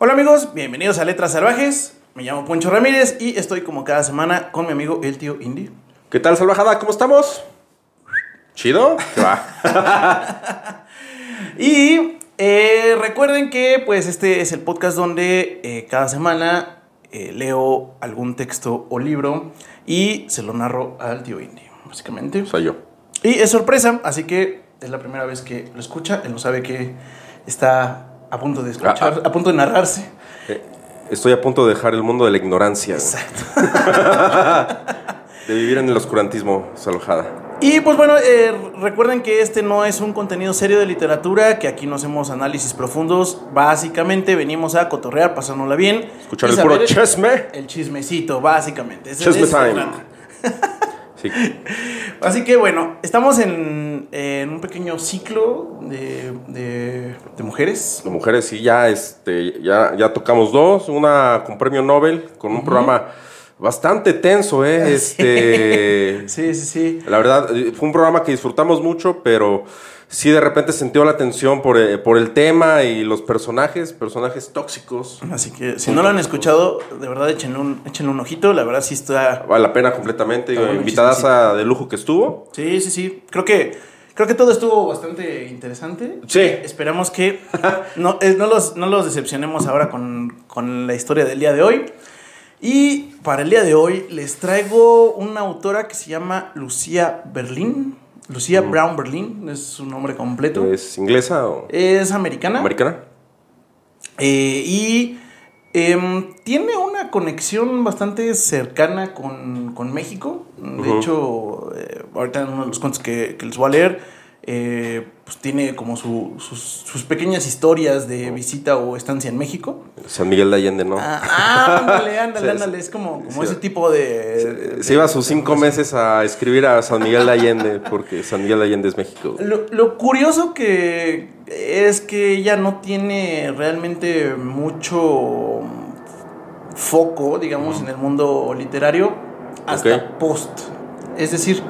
Hola amigos, bienvenidos a Letras Salvajes. Me llamo Poncho Ramírez y estoy como cada semana con mi amigo el tío Indy. ¿Qué tal, salvajada? ¿Cómo estamos? ¿Chido? ¿Qué va? Y eh, recuerden que pues este es el podcast donde eh, cada semana eh, leo algún texto o libro y se lo narro al tío Indy, básicamente. Soy yo. Y es sorpresa, así que es la primera vez que lo escucha. Él no sabe que está a punto de escuchar, Ah, a punto de narrarse. Eh, Estoy a punto de dejar el mundo de la ignorancia. Exacto. De vivir en el oscurantismo, salvajada. Y pues bueno, eh, recuerden que este no es un contenido serio de literatura, que aquí no hacemos análisis profundos. Básicamente venimos a cotorrear, pasándola bien. Escuchar el puro chisme. El chismecito, básicamente. Ese- Chisme ese time. Sí. Así que bueno, estamos en, en un pequeño ciclo de, de- de mujeres. De mujeres, sí, ya, este, ya, ya tocamos dos. Una con premio Nobel, con un programa bastante tenso, ¿eh? Este. Sí, sí, sí. La verdad, eh, fue un programa que disfrutamos mucho, pero sí de repente sintió la atención por, eh, por el tema y los personajes, personajes tóxicos. Así que si no lo han escuchado, de verdad échenle un, échenle un ojito. La verdad sí está Vale la pena completamente. Invitadas de lujo que estuvo. Sí, sí, sí. Creo que, creo que todo estuvo bastante interesante. Sí. Esperamos que no, eh, no, los, no los decepcionemos ahora con, con la historia del día de hoy. Y para el día de hoy les traigo una autora que se llama Lucía Berlín. Lucía Brown Berlín es su nombre completo. ¿Es inglesa o Es americana. americana? Eh, y em, tiene una conexión bastante cercana con, con México. De hecho, eh, ahorita en uno de los cuentos que, que les voy a leer, eh, pues tiene como su- sus, sus pequeñas historias de visita o estancia en México. San Miguel de Allende, ¿no? Ah, ándale, ándale, ándale. Es como, ese tipo de... Se iba sus cinco meses a escribir a San Miguel de Allende, porque San Miguel de Allende es México. Lo, lo curioso que es que ella no tiene realmente mucho foco, digamos, en el mundo literario hasta post. Es decir,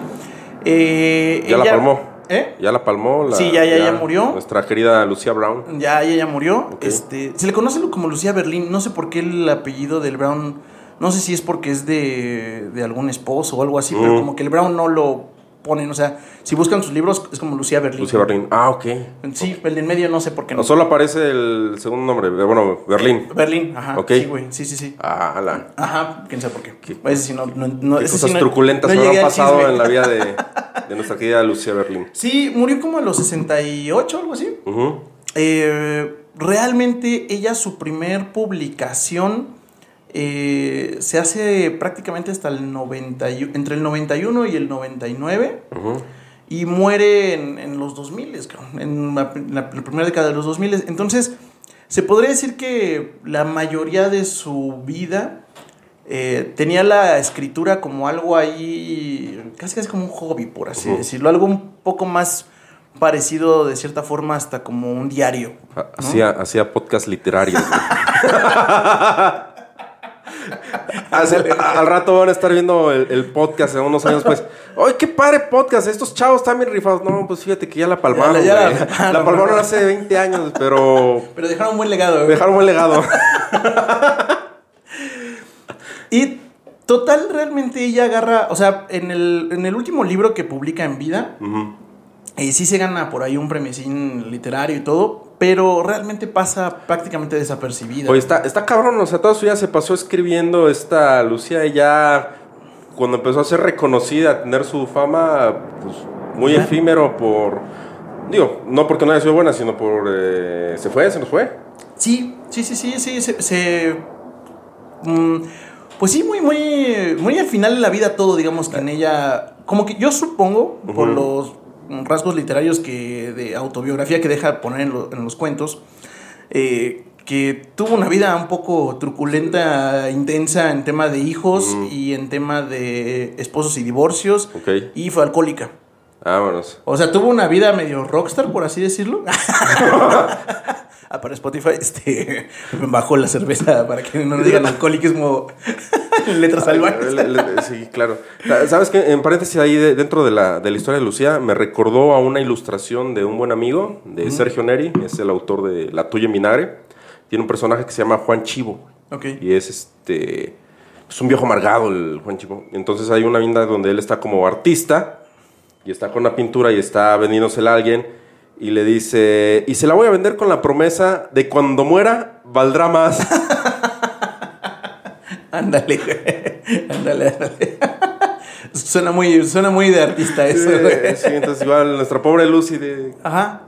eh, Ya la palmó. ¿Eh? Ya la palmó. La, Sí, ya- ya- ya murió. Nuestra querida Lucía Brown. Ya ella ya murió. Este, se le conoce como Lucía Berlín. No sé por qué el apellido del Brown. No sé si es porque es de, de algún esposo o algo así, pero Mm. como que el Brown no lo ponen. O sea, si buscan sus libros, es como Lucía Berlín. Lucía Berlín. Ah, ok. Sí, el de en medio no sé por qué no. Solo aparece el segundo nombre. eh, Bueno, Berlín. Berlín, ajá. Ok. Sí, güey. Sí, sí, sí. Ah, la. Ajá, quién sabe por qué. Ese sí no, no, no- Qué ese cosas sí no- truculentas no habrán al pasado en la vida de, de nuestra querida Lucía Berlín. Sí, murió como a los 68, algo así. Eh, realmente ella, su primer publicación eh, se hace prácticamente hasta el 91, entre el 91 y el 99. Ujú. Y muere en, en los 2000, cabrón, en la, en la primera década de los 2000. Entonces, se podría decir que la mayoría de su vida eh, tenía la escritura como algo ahí, casi casi como un hobby, por así decirlo. Algo un poco más parecido, de cierta forma, hasta como un diario. Ha- Hacía, hacía podcast literarios. Hace- al rato van a estar viendo el, el podcast en unos años pues. ¡Ay, qué padre podcast! Estos chavos están bien rifados. No, pues fíjate que ya la palmaron. Ya- ya la güey. palmaron. la palmaron hace 20 años, pero Pero dejaron un buen legado. güey. dejaron un legado. Y total, realmente ella agarra, o sea, en el, en el último libro que publica en vida. Eh, sí se gana por ahí un premiecín literario y todo, pero realmente pasa prácticamente desapercibida. Oye, está, está cabrón, o sea, toda su vida se pasó escribiendo esta Lucía y ya cuando empezó a ser reconocida, a tener su fama, pues muy efímero por... Digo, no porque no haya sido buena, sino por... eh, se fue, se nos fue. Sí, sí, sí, sí, sí, se... se- mm, pues sí, muy, muy, muy al final de la vida todo, digamos, que en ella, como que yo supongo, por los rasgos literarios que de autobiografía que deja poner en, lo- en los cuentos, eh, que tuvo una vida un poco truculenta, intensa en tema de hijos y en tema de esposos y divorcios, Ok. y fue alcohólica. Vámonos. O sea, tuvo una vida medio rockstar, por así decirlo. ah, para Spotify, este, me bajó la cerveza para que no nos digan alcoholismo en letras salvajes. Le- le- Sí, claro. ¿Sabes qué? En paréntesis, ahí de- dentro de la, de la historia de Lucía, me recordó a una ilustración de un buen amigo, de Sergio Neri, es el autor de La Tuya en Vinagre, tiene un personaje que se llama Juan Chivo. Ok. Y es este. Es un viejo amargado el Juan Chivo. Entonces hay una vinda donde él está como artista. Y está con una pintura y está vendiéndosela a alguien. Y le dice. Y se la voy a vender con la promesa de cuando muera, valdrá más. Ándale, güey. Ándale, ándale. suena, muy, suena muy de artista eso, sí, entonces igual nuestra pobre Lucy de. Ajá.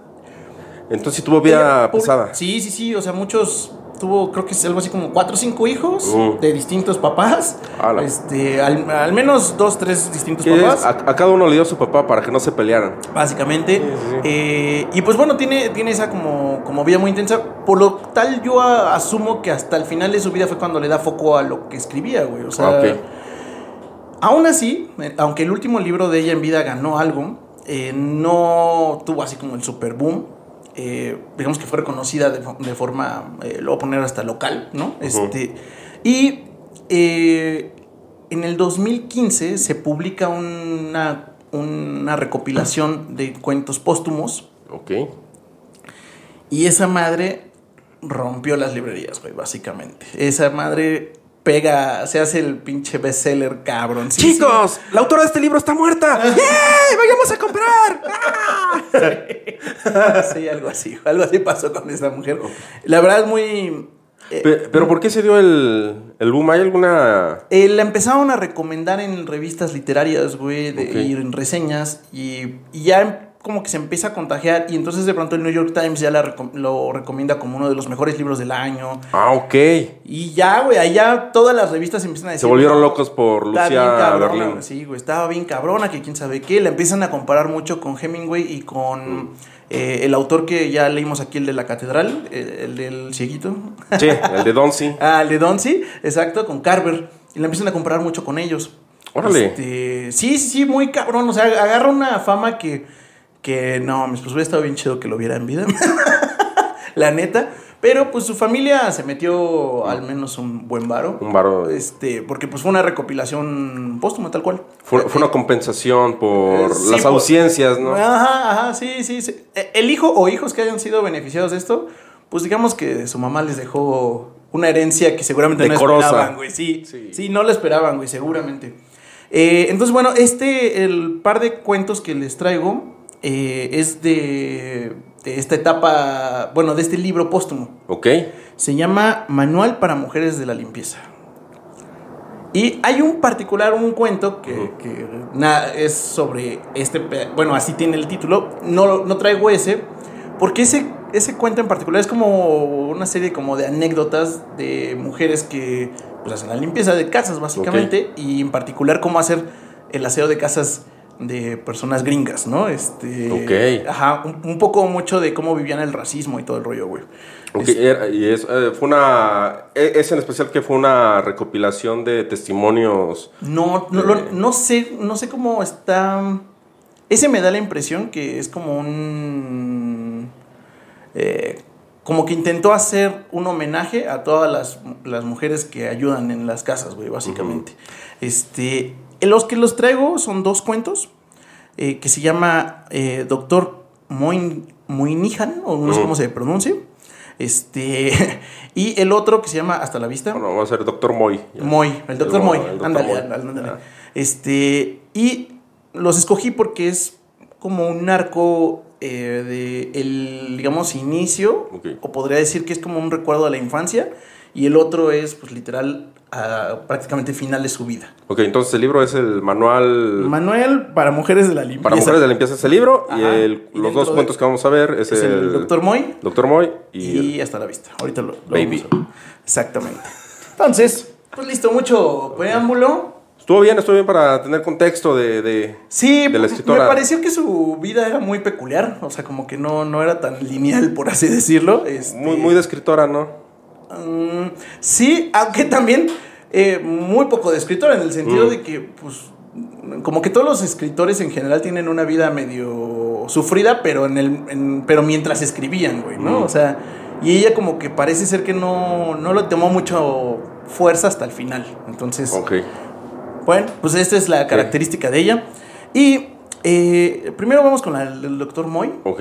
Entonces sí tuvo vida pesada. Sí, sí, sí. O sea, muchos. Tuvo, creo que es algo así como cuatro o cinco hijos Mm. de distintos papás. Ala. Este, al, al menos dos, tres distintos papás. a, a cada uno le dio a su papá para que no se pelearan. Básicamente. Sí, sí, sí. Eh, y pues bueno, tiene, tiene esa como, como vida muy intensa. Por lo tal, yo a- asumo que hasta el final de su vida fue cuando le da foco a lo que escribía, güey. O sea, Ah, ok. aún así, eh, aunque el último libro de ella en vida ganó algo, eh, no tuvo así como el super boom. Eh, digamos que fue reconocida de, fo- de forma, eh, lo voy a poner hasta local, ¿no? Este, y eh, en el 2015 se publica una, una recopilación de cuentos póstumos Ok. y esa madre rompió las librerías, güey, básicamente. Esa madre pega, se hace el pinche bestseller cabrón. Sí, Chicos, la autora de este libro está muerta. ¡Yay! ¡Vayamos a comprar! Sí, sí, algo así. Algo así pasó con esa mujer. La verdad es muy... eh, Pe- Pero ¿por qué se dio el, el boom? ¿Hay alguna...? eh, la empezaron a recomendar en revistas literarias, güey, de, y en reseñas, y, y ya em- como que se empieza a contagiar, y entonces de pronto el New York Times ya la recom- lo recomienda como uno de los mejores libros del año. Ah, ok. Y ya, güey, allá todas las revistas empiezan a decir... Se volvieron "No, locos por Lucía cabrona, Berlín. Sí, güey, estaba bien cabrona, que quién sabe qué. La empiezan a comparar mucho con Hemingway y con eh, el autor que ya leímos aquí, el de la catedral, eh, el del cieguito. Sí, el de Donsi. ah, el de Donsi, exacto, con Carver. Y la empiezan a comparar mucho con ellos. Órale. Este, sí, sí, sí, muy cabrón. O sea, agarra una fama que, que no, pues hubiera estado bien chido que lo viera en vida. la neta. Pero pues su familia se metió al menos un buen varo. Un varo. Este, porque pues fue una recopilación póstuma, tal cual. Fue, fue una compensación por Eh, sí, las por- ausencias, ¿no? Ajá, ajá, sí, sí, sí. Eh, El hijo o hijos que hayan sido beneficiados de esto, pues digamos que su mamá les dejó una herencia que seguramente Decorosa. no esperaban, güey. Sí, Sí. sí, no lo esperaban, güey, seguramente. Eh, entonces, bueno, este, el par de cuentos que les traigo eh, es de, de esta etapa, bueno, de este libro póstumo. Ok. Se llama Manual para Mujeres de la Limpieza. Y hay un particular, un cuento que, que nada, es sobre este, bueno, así tiene el título. No, no traigo ese, porque ese, ese cuento en particular es como una serie como de anécdotas de mujeres que pues, hacen la limpieza de casas, básicamente, y en particular cómo hacer el aseo de casas de personas gringas, ¿no? Este, Ok. Ajá, un, un poco mucho de cómo vivían el racismo y todo el rollo, güey. Era- y es, eh, fue una... e- Es en especial que fue una recopilación de testimonios... No, no, lo- no sé, no sé cómo está. Ese me da la impresión que es como un. eh, como que intentó hacer un homenaje a todas las, las mujeres que ayudan en las casas, güey, básicamente. Este. Los que los traigo son dos cuentos. eh, que se llama eh, Doctor Moin, Moynihan, o no sé cómo se pronuncia. Este. y el otro que se llama Hasta la vista. Bueno, va a ser Doctor Moy. Moy, el doctor El Moy. El. Ándale, Moy. ándale, ándale. Ah. Este, y los escogí porque es como un arco eh, de el, digamos, inicio, o podría decir que es como un recuerdo de la infancia, y el otro es, pues, literal, a prácticamente final de su vida. Ok, entonces el libro es el manual... Manuel para mujeres de la limpieza. Para mujeres de limpieza es el libro y, el- Y los dos de- cuentos que vamos a ver es, Es el doctor Moy Doctor Moy y, y, hasta la vista. Ahorita lo, lo Baby. vamos a- Exactamente. Entonces, pues listo, mucho preámbulo. Estuvo bien, estuvo bien para tener contexto de... de- Sí, de la me pareció que su vida era muy peculiar, o sea, como que no, no era tan lineal, por así decirlo. este, Muy, muy de escritora, ¿no? Mm, sí, aunque también eh, muy poco de escritor, en el sentido Mm. de que, pues, como que todos los escritores en general tienen una vida medio sufrida, pero, en el, en- pero mientras escribían, güey, ¿no? Mm. O sea, y ella como que parece ser que no, no lo tomó mucho fuerza hasta el final. Entonces, Ok. bueno, pues esta es la característica de ella. Y eh, primero vamos con la del doctor Moy. Ok.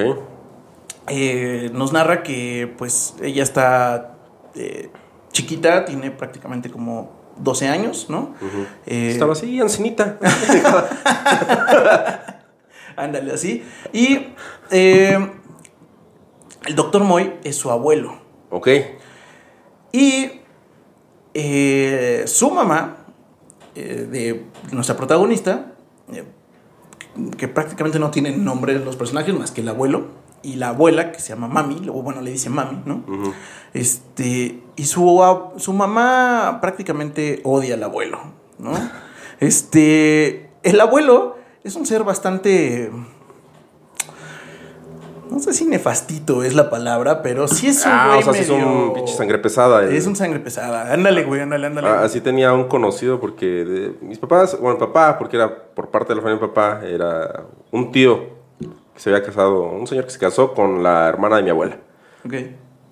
Eh, nos narra que pues ella está eh, chiquita, tiene prácticamente como 12 años, ¿no? Eh, Estaba así, ancinita. Ándale, así. Y eh, el doctor Moy es su abuelo. ok. Y eh, su mamá, eh, de nuestra protagonista, eh, que prácticamente no tienen nombre los personajes más que el abuelo, y la abuela, que se llama Mami, o bueno, le dice Mami, ¿no? Este, y su, su mamá prácticamente odia al abuelo, ¿no? Este, el abuelo es un ser bastante... No sé si nefastito es la palabra, pero sí es un Ah, güey o sea, sí es un medio- pinche sangre pesada. el- Es un sangre pesada. Ándale, güey, ándale, ándale. Ah, así tenía un conocido porque de- mis papás, bueno, papá, porque era por parte de la familia de papá, era un tío que se había casado, un señor que se casó con la hermana de mi abuela. Ok.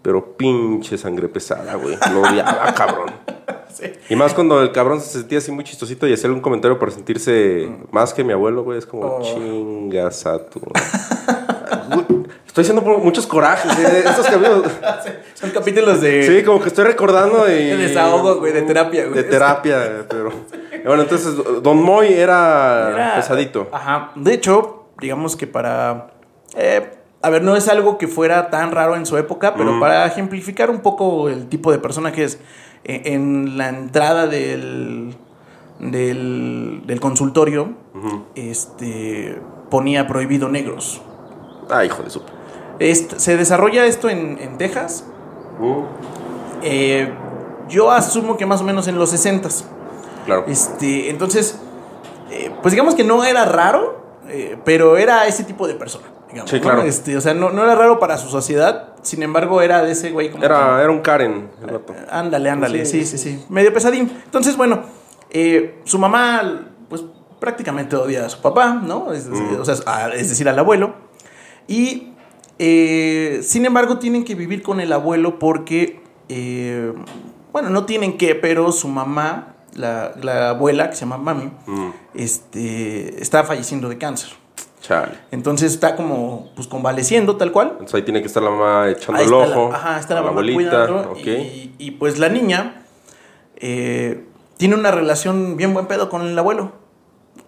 Pero pinche sangre pesada, güey. Lo odiaba, cabrón. Sí. Y más cuando el cabrón se sentía así muy chistosito y hacía algún comentario para sentirse más que mi abuelo, güey. Es como Oh. chingas a tu. Estoy haciendo muchos corajes, eh. Estos cambios. Son capítulos de. Sí, como que estoy recordando y... De desahogo, güey, de terapia, güey. De terapia, pero... Bueno, entonces, Don Moy era, Era- pesadito. Ajá. De hecho, digamos que para. eh, a ver, no es algo que fuera tan raro en su época, pero Mm. para ejemplificar un poco el tipo de persona que es, eh, en la entrada del, del, del consultorio, este, ponía prohibido negros. Ah, hijo de su... Se desarrolla esto en, en Texas. Uh, Eh, yo asumo que más o menos en los 60 claro. Este, entonces, eh, pues digamos que no era raro, eh, pero era ese tipo de persona. Digamos, Sí, ¿no? claro. Este, o sea, no, no era raro para su sociedad, sin embargo, era de ese güey como. Era, era un Karen, el vato. que- ándale, ándale, sí, Sí, sí, sí. Medio pesadín. Entonces, bueno, eh, su mamá, pues prácticamente odia a su papá, ¿no? Es, Mm. o sea, a- es decir, al abuelo. Y, eh, sin embargo, tienen que vivir con el abuelo porque, eh, bueno, no tienen que, pero su mamá, la, la abuela, que se llama Mami, Mm, este, está falleciendo de cáncer. chale. Entonces está como, pues, convaleciendo tal cual. Entonces ahí tiene que estar la mamá echando el la- ojo. ajá, está la mamá abuelita. y, y, pues la niña eh, tiene una relación bien buen pedo con el abuelo.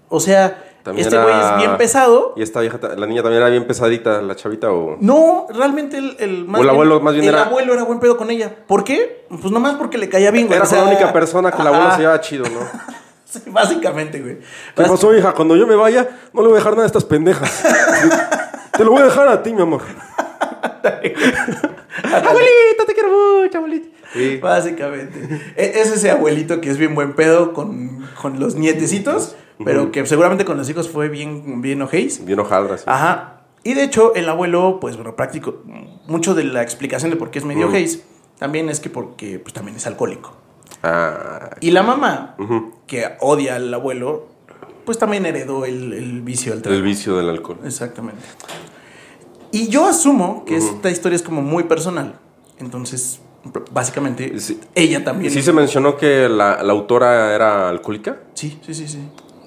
O sea, También este era- güey es bien pesado. Y esta vieja, la niña también era bien pesadita, la chavita, o... No, realmente el, el O el abuelo más bien el era- abuelo era buen pedo con ella. ¿Por qué? Pues nomás porque le caía bien, güey. Era o sea, la única persona que el abuelo ajá, se llevaba chido, ¿no? sí, básicamente, güey. ¿Qué pasó, hija? Cuando yo me vaya, no le voy a dejar nada a estas pendejas. Te lo voy a dejar a ti, mi amor. abuelita, te quiero mucho, abuelita. Sí. Básicamente. E- Es ese abuelito que es bien buen pedo con, con los nietecitos, pero que seguramente con los hijos fue bien, bien ojéis. Bien hojaldra, sí. Ajá. Y de hecho, el abuelo, pues bueno, práctico, mucho de la explicación de por qué es medio ojéis, también es que porque pues, también es alcohólico. Ah, Y la mamá, que odia al abuelo, pues también heredó el, el vicio del trago. El vicio del alcohol. Exactamente. Y yo asumo que esta historia es como muy personal. Entonces, básicamente, Sí. ella también. ¿Sí se mencionó que la, la autora era alcohólica? Sí, sí, sí, sí.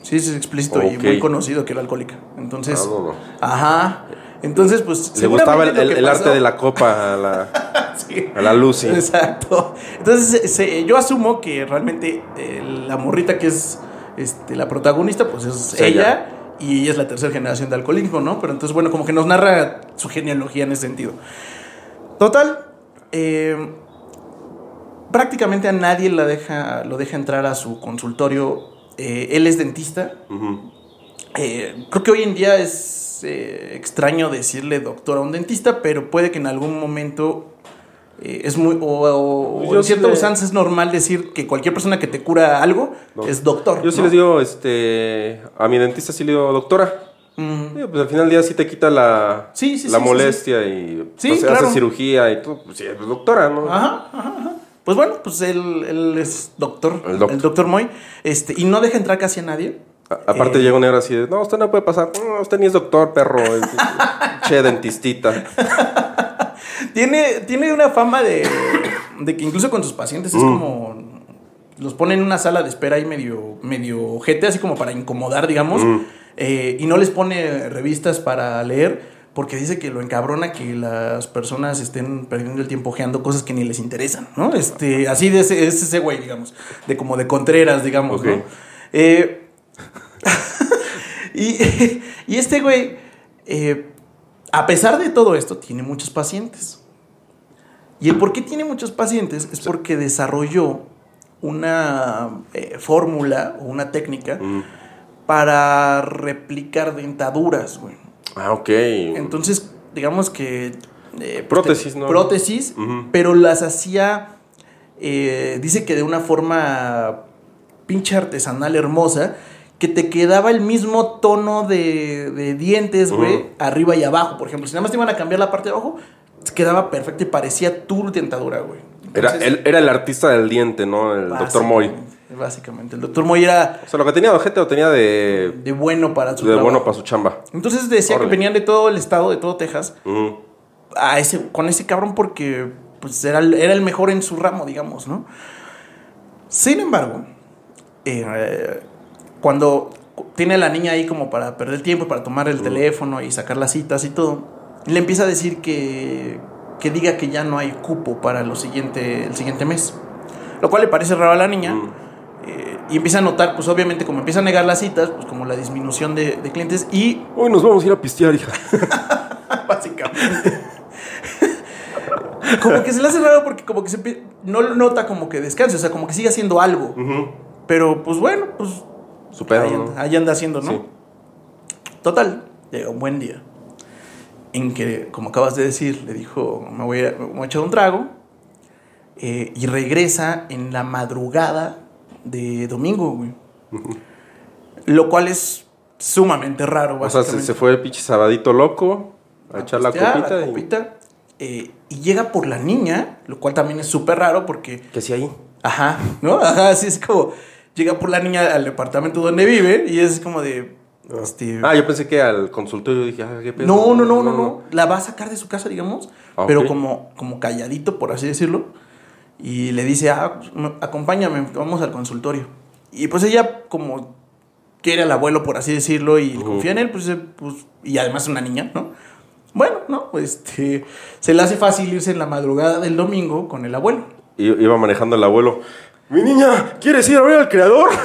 Sí, es explícito y muy conocido que era alcohólica. Entonces, Ah, no, no. ajá. Entonces, pues. Le gustaba el, arte de la copa a la, Sí. a la Lucy. Exacto. Entonces, se- yo asumo que realmente eh, la morrita que es este, la protagonista, pues es ella. ella. Y ella es la tercera generación de alcoholismo, ¿no? Pero entonces, bueno, como que nos narra su genealogía en ese sentido. Total, eh, prácticamente a nadie la deja, lo deja entrar a su consultorio. Eh, él es dentista. Eh, creo que hoy en día es eh, extraño decirle doctor a un dentista, pero puede que en algún momento eh, es muy. O, o- o Yo en sí cierta le- usanza es normal decir que cualquier persona que te cura algo No. es doctor. Yo sí ¿no? les digo, este, a mi dentista sí le digo, doctora. Pues al final del día sí te quita la, Sí, sí, la sí, sí, molestia y Sí, pues, se claro. hace cirugía y todo. Pues sí, doctora, ¿no? Ajá, ajá, ajá. Pues bueno, pues él, él es doctor, El el, doctor. Moy, este, y no deja entrar casi a nadie. A- aparte Eh, llega un negro así de, no, usted no puede pasar. No, usted ni es doctor, perro. Che, dentistita. Tiene, tiene una fama de, de que incluso con sus pacientes es Mm. como. Los pone en una sala de espera ahí medio, medio gente, así como para incomodar, digamos. Mm. eh, y no les pone revistas para leer. Porque dice que lo encabrona que las personas estén perdiendo el tiempo ojeando cosas que ni les interesan, ¿no? Este, así de ese, es ese güey, digamos, de como de Contreras, digamos. ¿no? Eh, y, y este güey, eh, a pesar de todo esto, tiene muchos pacientes. Y el por qué tiene muchos pacientes es porque desarrolló una eh, fórmula o una técnica Mm. para replicar dentaduras, güey. Ah, ok. Entonces, digamos que... eh, pues, Prótesis, te- ¿no? Prótesis, pero las hacía, eh, dice que de una forma pinche artesanal hermosa, que te quedaba el mismo tono de, de dientes, güey, arriba y abajo. Por ejemplo, si nada más te iban a cambiar la parte de abajo, quedaba perfecto y parecía tu dentadura, güey. Era, él, era el artista del diente, ¿no? El doctor Moy. Básicamente, el doctor Moy era O sea, lo que tenía de ojete lo tenía de, de bueno para su de trabajo. bueno para su chamba. Entonces decía Órale. que venían de todo el estado, de todo Texas, a ese, con ese cabrón porque pues, era, el- era el mejor en su ramo, digamos, ¿no? Sin embargo, eh, cuando tiene a la niña ahí como para perder el tiempo, para tomar el teléfono y sacar las citas y todo, le empieza a decir que, que diga que ya no hay cupo para lo siguiente, el siguiente mes. Lo cual le parece raro a la niña. Mm. Eh, y empieza a notar, pues obviamente, como empieza a negar las citas, pues como la disminución de, de clientes y Hoy nos vamos a ir a pistear, hija. básicamente. como que se le hace raro porque como que se no nota como que descanse, o sea, como que sigue haciendo algo. Pero pues bueno, pues Su pedo, ahí, ahí anda haciendo, ¿no? Sí. Total, llega un buen día en que, como acabas de decir, le dijo, me voy a, me voy a echar un trago eh, y regresa en la madrugada de domingo, güey. Lo cual es sumamente raro, O sea, se, se fue el pinche sabadito loco a, echar la copita. la y- copita, eh, y llega por la niña, lo cual también es súper raro porque, ¿Qué hacía ahí? ajá, ¿no? Ajá, así es como, llega por la niña al departamento donde vive y es como de, este, Ah, yo pensé que al consultorio dije, ah, qué pedo. no, no, no, no, no, la va a sacar de su casa, digamos, Ah, pero como, como calladito, por así decirlo, y le dice, ah, pues, me- acompáñame, vamos al consultorio. Y pues ella como quiere al abuelo, por así decirlo, y confía en él, pues, eh, pues, y además es una niña, ¿no? Bueno, no, pues este, se le hace fácil irse en la madrugada del domingo con el abuelo. I- Iba manejando el abuelo. Mi niña, ¿quieres ir a ver al creador?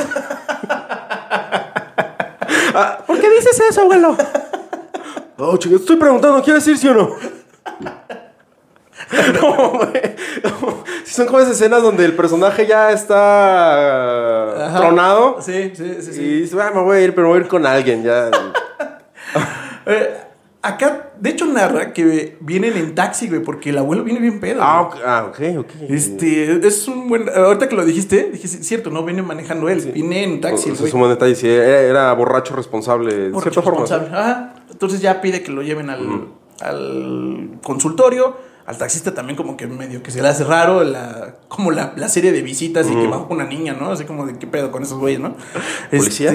Ah, ¿Por qué dices eso, abuelo? Oh, chica, estoy preguntando, ¿quieres ir sí o no? No, güey. No. Son como esas escenas donde el personaje ya está Ajá. tronado. Sí, sí, sí, sí. Y dice, ah, me voy a ir, pero voy a ir con alguien ya. Eh, acá, de hecho, narra que vienen en taxi, güey, porque el abuelo viene bien pedo. ah, güey. ok, ah, ok, ok. Este, es un buen. Ahorita que lo dijiste, dije, sí, cierto, no viene manejando él, viene en taxi. O es un buen detalle. Sí, era, era borracho responsable. De Borracho forma. responsable. Ajá. Entonces ya pide que lo lleven al, al consultorio. Al taxista también como que medio que se le hace raro la, como la, la serie de visitas y que va con una niña, ¿no? Así como de qué pedo con esos güeyes, ¿no? ¿Policía?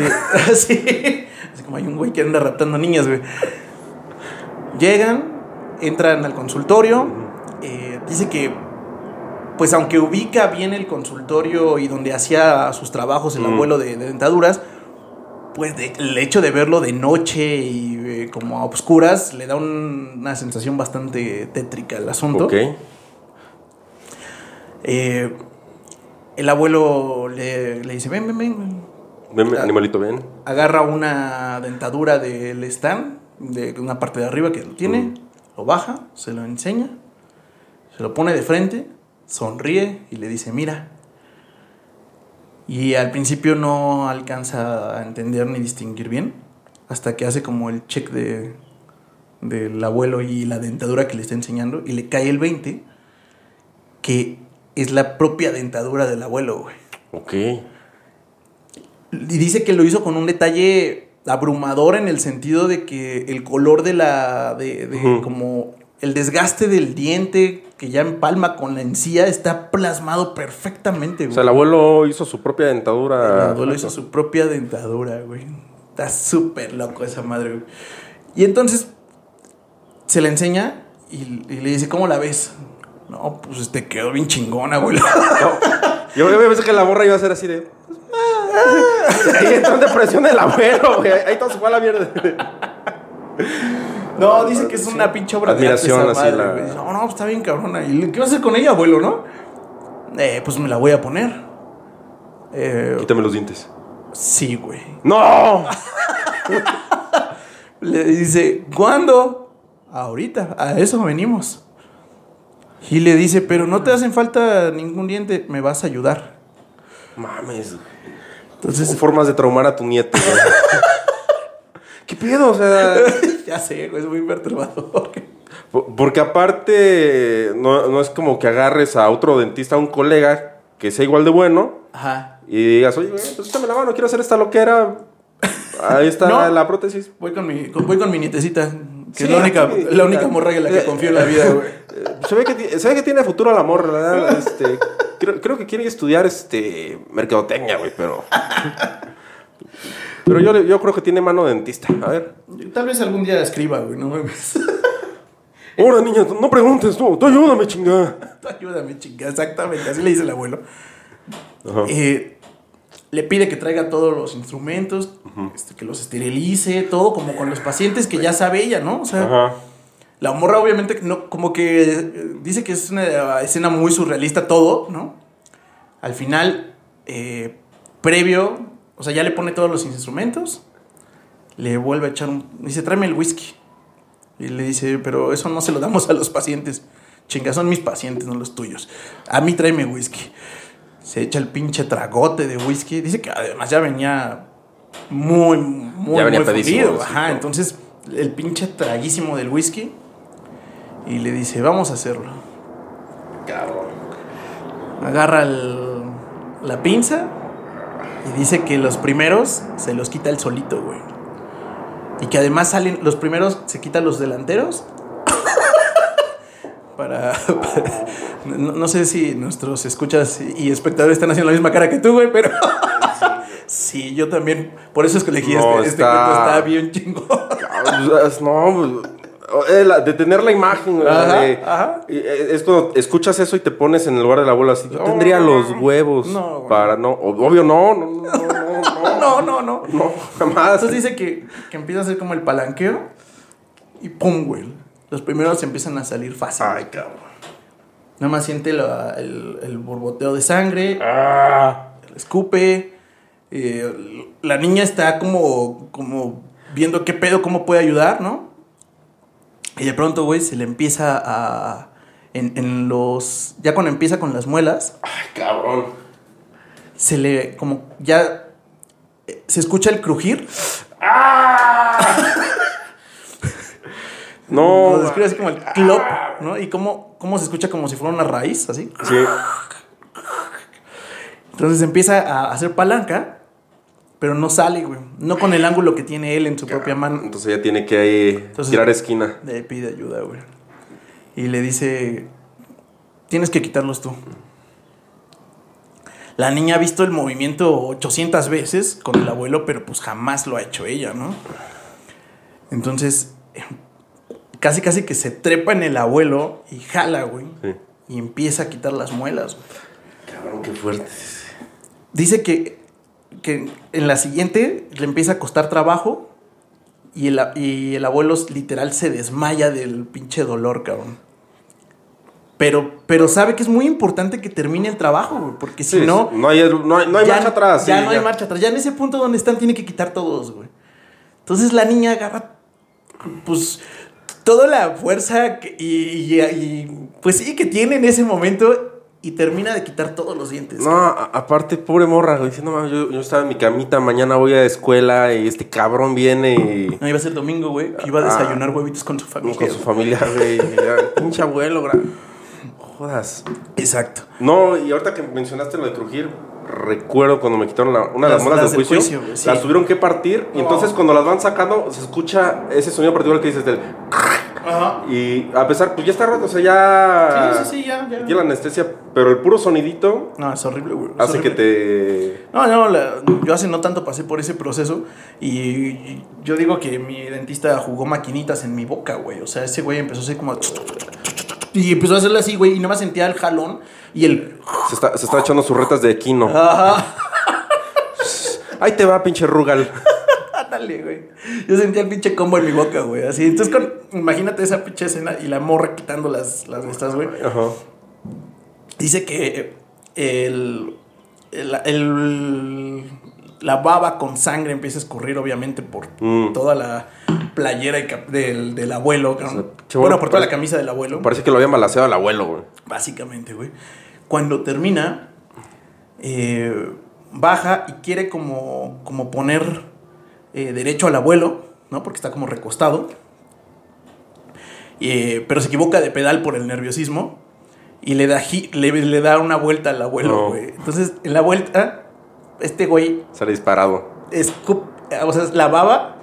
Este, sí. Así como hay un güey que anda raptando niñas, güey. Llegan, entran al consultorio. eh, dice que, pues aunque ubica bien el consultorio y donde hacía sus trabajos el abuelo de, de dentaduras, pues de- el hecho de verlo de noche y eh, como a obscuras le da un- una sensación bastante tétrica al asunto. Ok. Eh, el abuelo le, le dice, ven, ven, ven. Ven, animalito, ven. Agarra una dentadura del stand, de una parte de arriba que lo tiene, Mm. lo baja, se lo enseña, se lo pone de frente, sonríe y le dice, mira. Y al principio no alcanza a entender ni distinguir bien, hasta que hace como el check de, del abuelo y la dentadura que le está enseñando, y le cae el 20, que es la propia dentadura del abuelo, güey. Ok. Y dice que lo hizo con un detalle abrumador en el sentido de que el color de la. de, como el desgaste del diente que ya empalma con la encía está plasmado perfectamente, O sea, el abuelo hizo su propia dentadura. El abuelo hizo su propia dentadura, güey. Está súper loco esa madre, güey. Y entonces se la enseña y, y le dice, ¿cómo la ves? No, pues te quedó bien chingona, güey. Yo, yo pensé que la borra iba a ser así de. Ahí entró en depresión el abuelo, güey. Ahí todo se fue a la mierda. No, dice que es una pinche obra Admiración, de arte esa así, la-. No, no, pues está bien cabrona. ¿Y qué vas a hacer con ella, abuelo, no? Eh, pues me la voy a poner. Eh, Quítame los dientes. sí, güey. ¡No! Le dice, ¿cuándo? Ahorita, a eso venimos. Y le dice, pero no te hacen falta ningún diente, me vas a ayudar. Mames. Entonces, formas de traumar a tu nieto. ¿Qué pedo? O sea, ya sé, güey, es muy perturbador. po- porque aparte no, no es como que agarres a otro dentista, a un colega que sea igual de bueno Ajá. y digas, oye, güey, pues échame la mano, quiero hacer esta loquera. Ahí está No. la prótesis. Voy con mi, con- voy con mi nietecita, que Sí, es la única, sí. la única morra en la que confío en la vida, güey. Eh, Se ve que, se ve que tiene futuro la morra, ¿verdad? Este, creo, creo que quiere estudiar este, mercadotecnia, güey, pero... Pero yo, yo creo que tiene mano de dentista. A ver. Tal vez algún día escriba, güey, no mames. Ahora, niña, no preguntes, no, tú ayúdame, chingada. Tú Ayúdame, chinga, exactamente, así le dice el abuelo. Ajá. Eh, le pide que traiga todos los instrumentos, este, que los esterilice, todo como con los pacientes que ya sabe ella, ¿no? O sea, Ajá. la morra obviamente no, como que eh, dice que es una escena muy surrealista todo, ¿no? Al final, eh, previo, o sea, ya le pone todos los instrumentos, le vuelve a echar un... Dice, tráeme el whisky. Y le dice, pero eso no se lo damos a los pacientes. Chinga, son mis pacientes, no los tuyos. A mí tráeme whisky. Se echa el pinche tragote de whisky. Dice que además ya venía muy, muy, Ya venía muy sí, Ajá, ¿no? entonces el pinche traguísimo del whisky. Y le dice, vamos a hacerlo. Cabrón. Agarra el- la pinza y dice que los primeros se los quita el solito, güey. Y que además salen, los primeros se quitan los delanteros. para. para- no, no sé si nuestros escuchas y espectadores están haciendo la misma cara que tú, güey, pero. sí, yo también. Por eso es que elegí No, este, este está- cuento, está bien chingón. Cabrón, pues, No, pues, eh, de tener la imagen, ajá, de, ajá. Eh, escuchas eso y te pones en el lugar de la abuela así. Yo tendría los huevos no, para no. Obvio, no, no, no, no. no, no, no. No, jamás. Entonces dice que, que empieza a ser como el palanqueo y pum, güey. Los primeros empiezan a salir fácil. Ay, cabrón. Nada más siente el, el, borboteo de sangre. Ah. El escupe. Eh, la niña está como, como viendo qué pedo, cómo puede ayudar, ¿no? Y de pronto, güey, se le empieza a... En, en los... Ya cuando empieza con las muelas, Ay, cabrón. se le... Como ya... eh, Se escucha el crujir. No. Lo describe así como el clop, ¿no? Y cómo, cómo se escucha como si fuera una raíz, así. Sí. Entonces empieza a hacer palanca, pero no sale, güey. No con el ángulo que tiene él en su propia mano. Entonces ella tiene que ahí Entonces- tirar esquina. Le pide ayuda, güey. Y le dice, tienes que quitarlos tú. La niña ha visto el movimiento 800 veces con el abuelo, pero pues jamás lo ha hecho ella, ¿no? Entonces, casi casi que se trepa en el abuelo y jala, güey. Sí. Y empieza a quitar las muelas, güey. Cabrón, qué fuerte. Dice que, que en la siguiente le empieza a costar trabajo y el, y el abuelo literal se desmaya del pinche dolor, cabrón. Pero, pero sabe que es muy importante que termine el trabajo, güey, porque si Sí, no... no hay, no hay, no hay ya- marcha atrás. Ya sí, no hay marcha atrás. Ya en ese punto donde están tiene que quitar todos, güey. Entonces la niña agarra, pues, toda la fuerza y, y- y, pues sí, que tiene en ese momento y termina de quitar todos los dientes. No, aparte, pobre morra. Diciendo, "No, yo, yo estaba en mi camita, mañana voy a la escuela y este cabrón viene y. No, iba a ser domingo, güey, que iba a desayunar huevitos con su familia. Con su familia, güey. Pinche abuelo, gra- Jodas. Exacto. No, y ahorita que mencionaste lo de crujir, recuerdo cuando me quitaron la- una de las, Las- muelas las del del juicio, juicio, güey, sí. las tuvieron que partir y entonces cuando las van sacando se escucha ese sonido particular que dices del Ajá. y a pesar pues ya está roto, o sea, ya Sí, sí, sí, ya, ya. ya la anestesia, pero el puro sonidito No, es horrible, güey. hace que te No, no, la- yo hace no tanto pasé por ese proceso y yo digo que mi dentista jugó maquinitas en mi boca, güey. O sea, ese güey empezó a hacer como... Y empezó a hacerle así, güey, y nada más sentía el jalón y el... se está, se está echando sus retas de equino. Ajá. Ahí te va, pinche Rugal. Ándale, güey. Yo sentía el pinche combo en mi boca, güey. Así. Entonces, con, imagínate esa pinche escena y la morra quitando las, las estas, güey. Ajá. Dice que el, el, el- la baba con sangre empieza a escurrir, obviamente, por Mm. toda la playera y del, del abuelo. bueno, bueno, por toda la camisa del abuelo. Parece que lo habían balaseado al abuelo, güey. Básicamente, güey. Cuando termina, eh, baja y quiere como, como poner eh, derecho al abuelo, ¿no? Porque está como recostado. Eh, pero se equivoca de pedal por el nerviosismo y le da, le, le da una vuelta al abuelo, No. güey. Entonces, en la vuelta, este güey Sale disparado. escup- o sea, la baba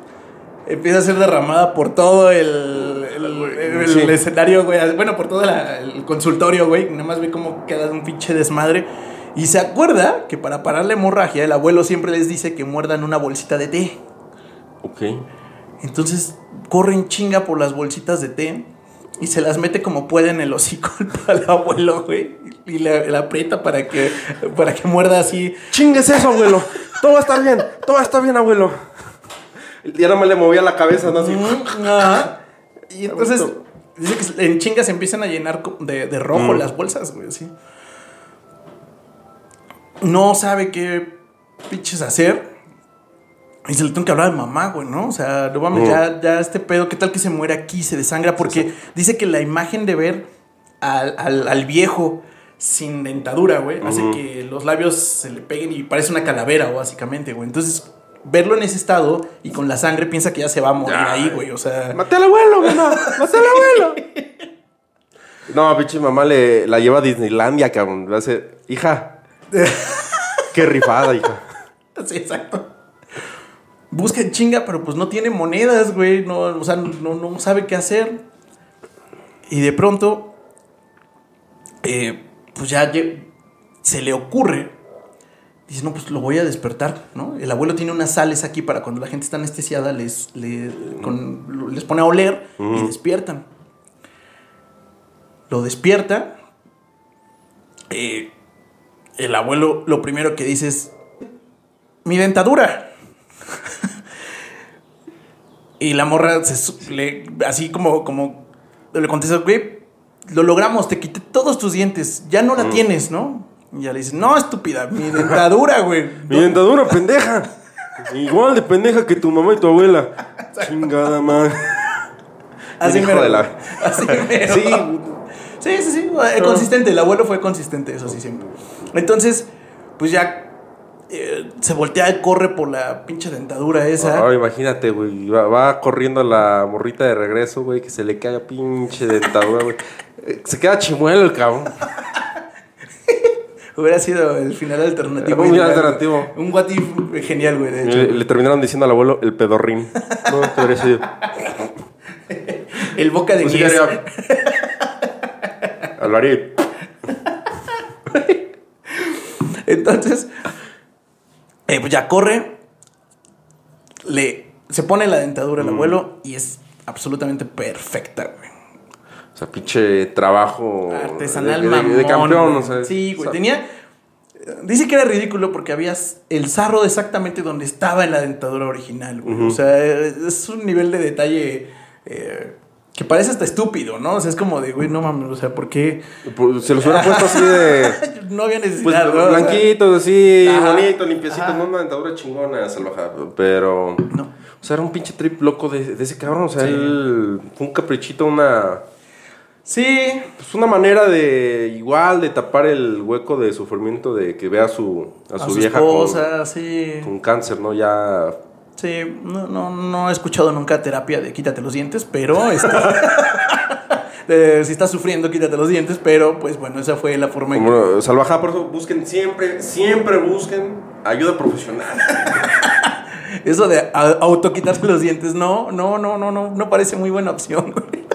empieza a ser derramada por todo el, el- el- Sí. el escenario, güey. Bueno, por todo la- el consultorio, güey. Nada más ve cómo queda un pinche desmadre. Y se acuerda que para parar la hemorragia, el abuelo siempre les dice que muerdan una bolsita de té. Ok. Entonces corren chinga por las bolsitas de té y se las mete como puede en el hocico al abuelo, güey. Y la, la aprieta para que, para que muerda así. Chingues eso, abuelo. Todo va a estar bien. Todo va a estar bien, abuelo. Ya nada más le movía la cabeza, ¿no? Así. Mm, ajá. Y entonces dice que en chingas se empiezan a llenar de, de rojo Mm. las bolsas, güey, así. No sabe qué pinches hacer. Y se le tengo que hablar a mamá, güey, ¿no? O sea, no mames, Mm. ya, ya este pedo, ¿qué tal que se muere aquí, se desangra? Porque dice que la imagen de ver al, al- al viejo sin dentadura, güey, hace que los labios se le peguen y parece una calavera, básicamente, güey. Entonces, verlo en ese estado y con la sangre piensa que ya se va a morir Ya, ahí, güey. güey. O sea, Maté al abuelo, mamá. Maté al abuelo. No, pinche mamá le, la lleva a Disneylandia, cabrón. Le hace, hija. Qué rifada, hija. sí, exacto. Busca en chinga, pero pues no tiene monedas, güey. No, o sea, no, no sabe qué hacer. Y de pronto, eh, pues ya se le ocurre. Dice, no, pues lo voy a despertar, ¿no? El abuelo tiene unas sales aquí para cuando la gente está anestesiada, les, le- con- les pone a oler y despiertan. Lo despierta. eh, el abuelo lo primero que dice es, mi dentadura. Y la morra se le- así como, como le contesta, güey, lo logramos, te quité todos tus dientes, ya no la Mm. tienes, ¿no? Y ella le dice, no, estúpida, mi dentadura, güey. Mi dentadura, pendeja. Igual de pendeja que tu mamá y tu abuela. Chingada madre. Así mero. de la- Así mero. Sí. Sí, sí, sí. eh, Consistente. El abuelo fue consistente, eso sí, siempre. Entonces, pues ya eh, se voltea y corre por la pinche dentadura esa. Imagínate, güey. Va, va corriendo la morrita de regreso, güey, que se le cae pinche dentadura, güey. Eh, Se queda chimuelo el cabrón. Hubiera sido el final alternativo. Un ideal, alternativo. Un what if genial, güey, de hecho. Le, le terminaron diciendo al abuelo el pedorrín. No, te habría sido. El boca de Pues y- Entonces, eh, pues ya corre, le, se pone la dentadura al Mm. abuelo y es absolutamente perfecta, güey. O sea, pinche trabajo. Artesanal de, de- campeón, güey. o sea. Sí, güey. o sea, Tenía. Dice que era ridículo porque había el sarro exactamente donde estaba en la dentadura original, güey. O sea, es un nivel de detalle eh, que parece hasta estúpido, ¿no? O sea, es como de, güey, no mames, o sea, ¿por qué? pues, se los hubiera puesto así de. no había Pues necesidad, sea, blanquitos, así, Ajá. bonito, limpiecito, Ajá. no una dentadura chingona, salvajada. Pero. No. O sea, era un pinche trip loco de, de ese cabrón. O sea, Sí. él. Fue un caprichito, una. Sí, Pues una manera de. Igual de tapar el hueco de sufrimiento de que vea a su, a a su, su vieja esposa, sí. con, con cáncer, ¿no? Ya. Sí, no, no, no he escuchado nunca terapia de quítate los dientes, pero este, de, si estás sufriendo, quítate los dientes, pero pues bueno, esa fue la forma en que- Como salvajada, por eso busquen siempre, siempre busquen ayuda profesional. Eso de auto quitarse los dientes, no, no, no, no, no, no parece muy buena opción. güey.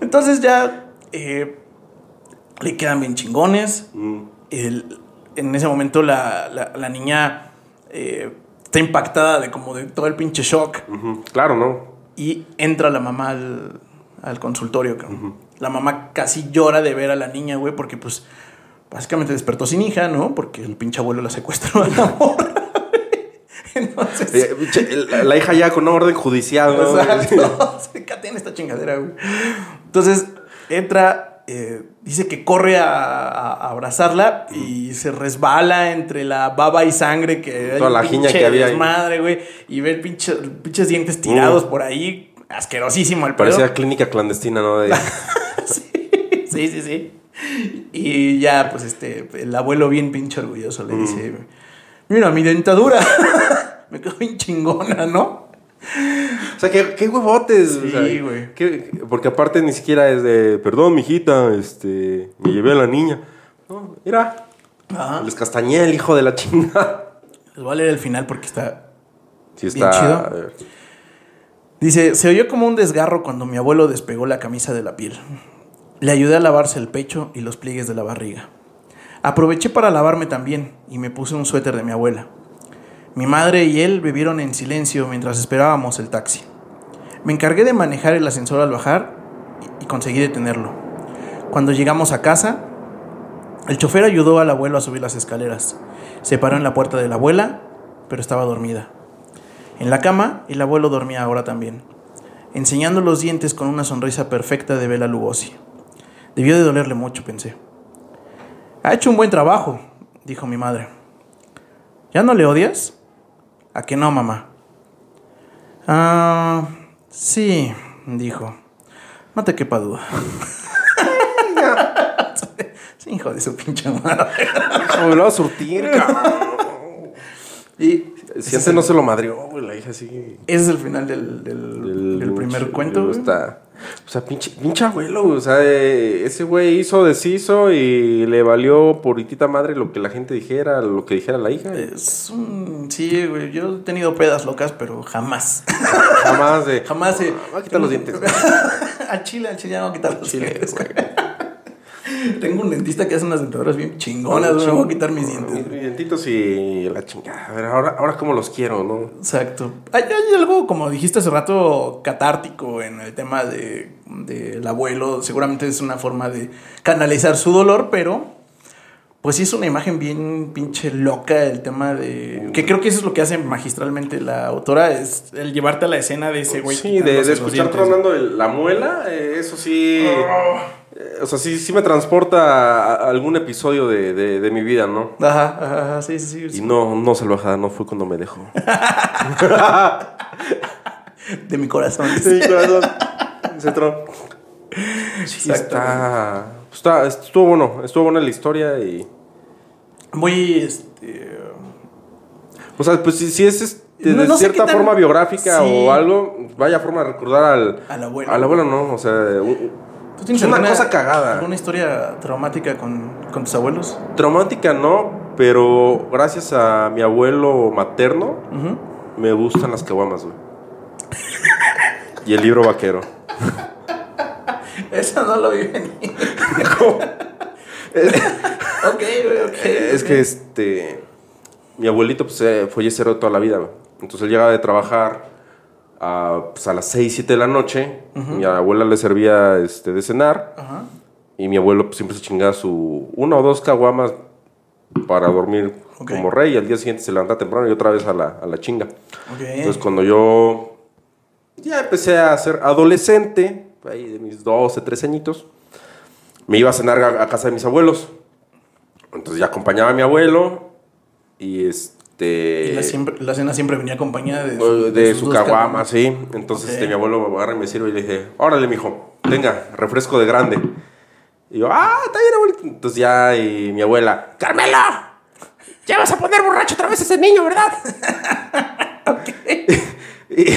Entonces ya eh, le quedan bien chingones. Mm. El- en ese momento la, la- la niña eh, está impactada de como de todo el pinche shock. Claro, ¿no? Y entra la mamá al, al consultorio. La mamá casi llora de ver a la niña, güey, porque pues básicamente despertó sin hija, ¿no? Porque el pinche abuelo la secuestró a la morra. Entonces, Eh, la, la hija ya con una orden judicial, ¿no? Exacto. Se esta chingadera, güey. Entonces, entra, eh, dice que corre a, a abrazarla y se resbala entre la baba y sangre que Toda la pinche que había desmadre, güey. Y ver pinches, pinches dientes tirados Uh. por ahí. Asquerosísimo el pedo. Parecía clínica clandestina, ¿no? De- Sí, sí, sí. Y ya, pues, este, el abuelo bien pinche orgulloso le dice, mira, mi dentadura. Me quedó bien chingona, ¿no? O sea, qué, qué huevotes. Sí, güey. porque aparte ni siquiera es de, perdón, mijita, este, me llevé a la niña. No, mira, Ajá. les castañé el hijo de la chingada. Les voy a leer el final porque está Sí, Bien está. chido. a ver. Dice, se oyó como un desgarro cuando mi abuelo despegó la camisa de la piel. Le ayudé a lavarse el pecho y los pliegues de la barriga. Aproveché para lavarme también y me puse un suéter de mi abuela. Mi madre y él bebieron en silencio mientras esperábamos el taxi. Me encargué de manejar el ascensor al bajar y conseguí detenerlo. Cuando llegamos a casa, el chofer ayudó al abuelo a subir las escaleras. Se paró en la puerta de la abuela, pero estaba dormida. En la cama, el abuelo dormía ahora también, enseñando los dientes con una sonrisa perfecta de Bela Lugosi. Debió de dolerle mucho, pensé. Ha hecho un buen trabajo, dijo mi madre. ¿Ya no le odias? ¿A que no, mamá? Ah, sí, dijo. No te quepa duda. sí, hijo de su pinche madre. Me lo va a surtir, cabrón. Y Si antes no se lo madrió, güey, la hija sí. ese es el final del, del- del primer cuento. güey. Está, o sea, pinche, pinche abuelo, o sea, eh, ese güey hizo, deshizo y le valió puritita madre lo que la gente dijera, lo que dijera la hija. Es un... Sí, güey. Yo he tenido pedas locas, pero jamás. Jamás de. jamás he... voy a quitar los dientes. al chile, al chile ya no voy a quitar los Chile, dientes. güey. Tengo un dentista que hace unas dentaduras bien chingonas, güey. Me voy a quitar mis dientes. Mis dientitos y la chingada. A ver, ahora, ahora cómo los quiero, ¿no? Exacto. Hay, hay algo, como dijiste hace rato, catártico en el tema de, del abuelo. Seguramente es una forma de canalizar su dolor, pero pues sí es una imagen bien pinche loca el tema de... Que creo que eso es lo que hace magistralmente la autora, es el llevarte a la escena de ese güey. Sí, de, escuchar tronando el- la muela, eh, eso sí. Oh. O sea, sí, sí me transporta a, algún episodio de, de- de mi vida, ¿no? Ajá, ajá, sí, sí, sí. Y sí. no, no salvajada, no fue cuando me dejó. De mi corazón. Sí, corazón. Centro. Sí, Exacto. está, está. Estuvo bueno, estuvo buena la historia y. Muy, este... O sea, pues si, si es este, de no cierta tan- forma biográfica Sí. o algo, vaya forma de recordar al. Al abuelo. Al abuelo, ¿no? O sea, un- ¿Tú tienes es una alguna- cosa cagada. ¿Alguna historia traumática con, con tus abuelos? Traumática no, pero gracias a mi abuelo materno me gustan las caguamas, güey. y el libro vaquero. Eso no lo vi venir. ok, güey, ok. Es que este. Mi abuelito pues, eh, fue yesero toda la vida, güey. Entonces él llegaba de trabajar a, pues, a las 6, 7 de la noche. Mi abuela le servía este, de cenar. Ajá. Y mi abuelo pues, siempre se chingaba su una o dos caguamas para dormir Ok. como rey. Y al día siguiente se levanta temprano y otra vez a la, a la chinga. Ok. Entonces cuando yo ya empecé a ser adolescente, ahí de mis 12, 13 añitos, me iba a cenar a, a casa de mis abuelos. Entonces ya acompañaba a mi abuelo y este... Y la, siempre- la cena siempre venía acompañada de, eh, de sus su caguama, sí. Entonces este, mi abuelo agarra y me sirve y le dije, órale, mijo, tenga, refresco de grande. Y yo, ah, está bien, abuelito. Entonces ya, y mi abuela, Carmelo, ya vas a poner borracho otra vez a ese niño, ¿verdad? Y-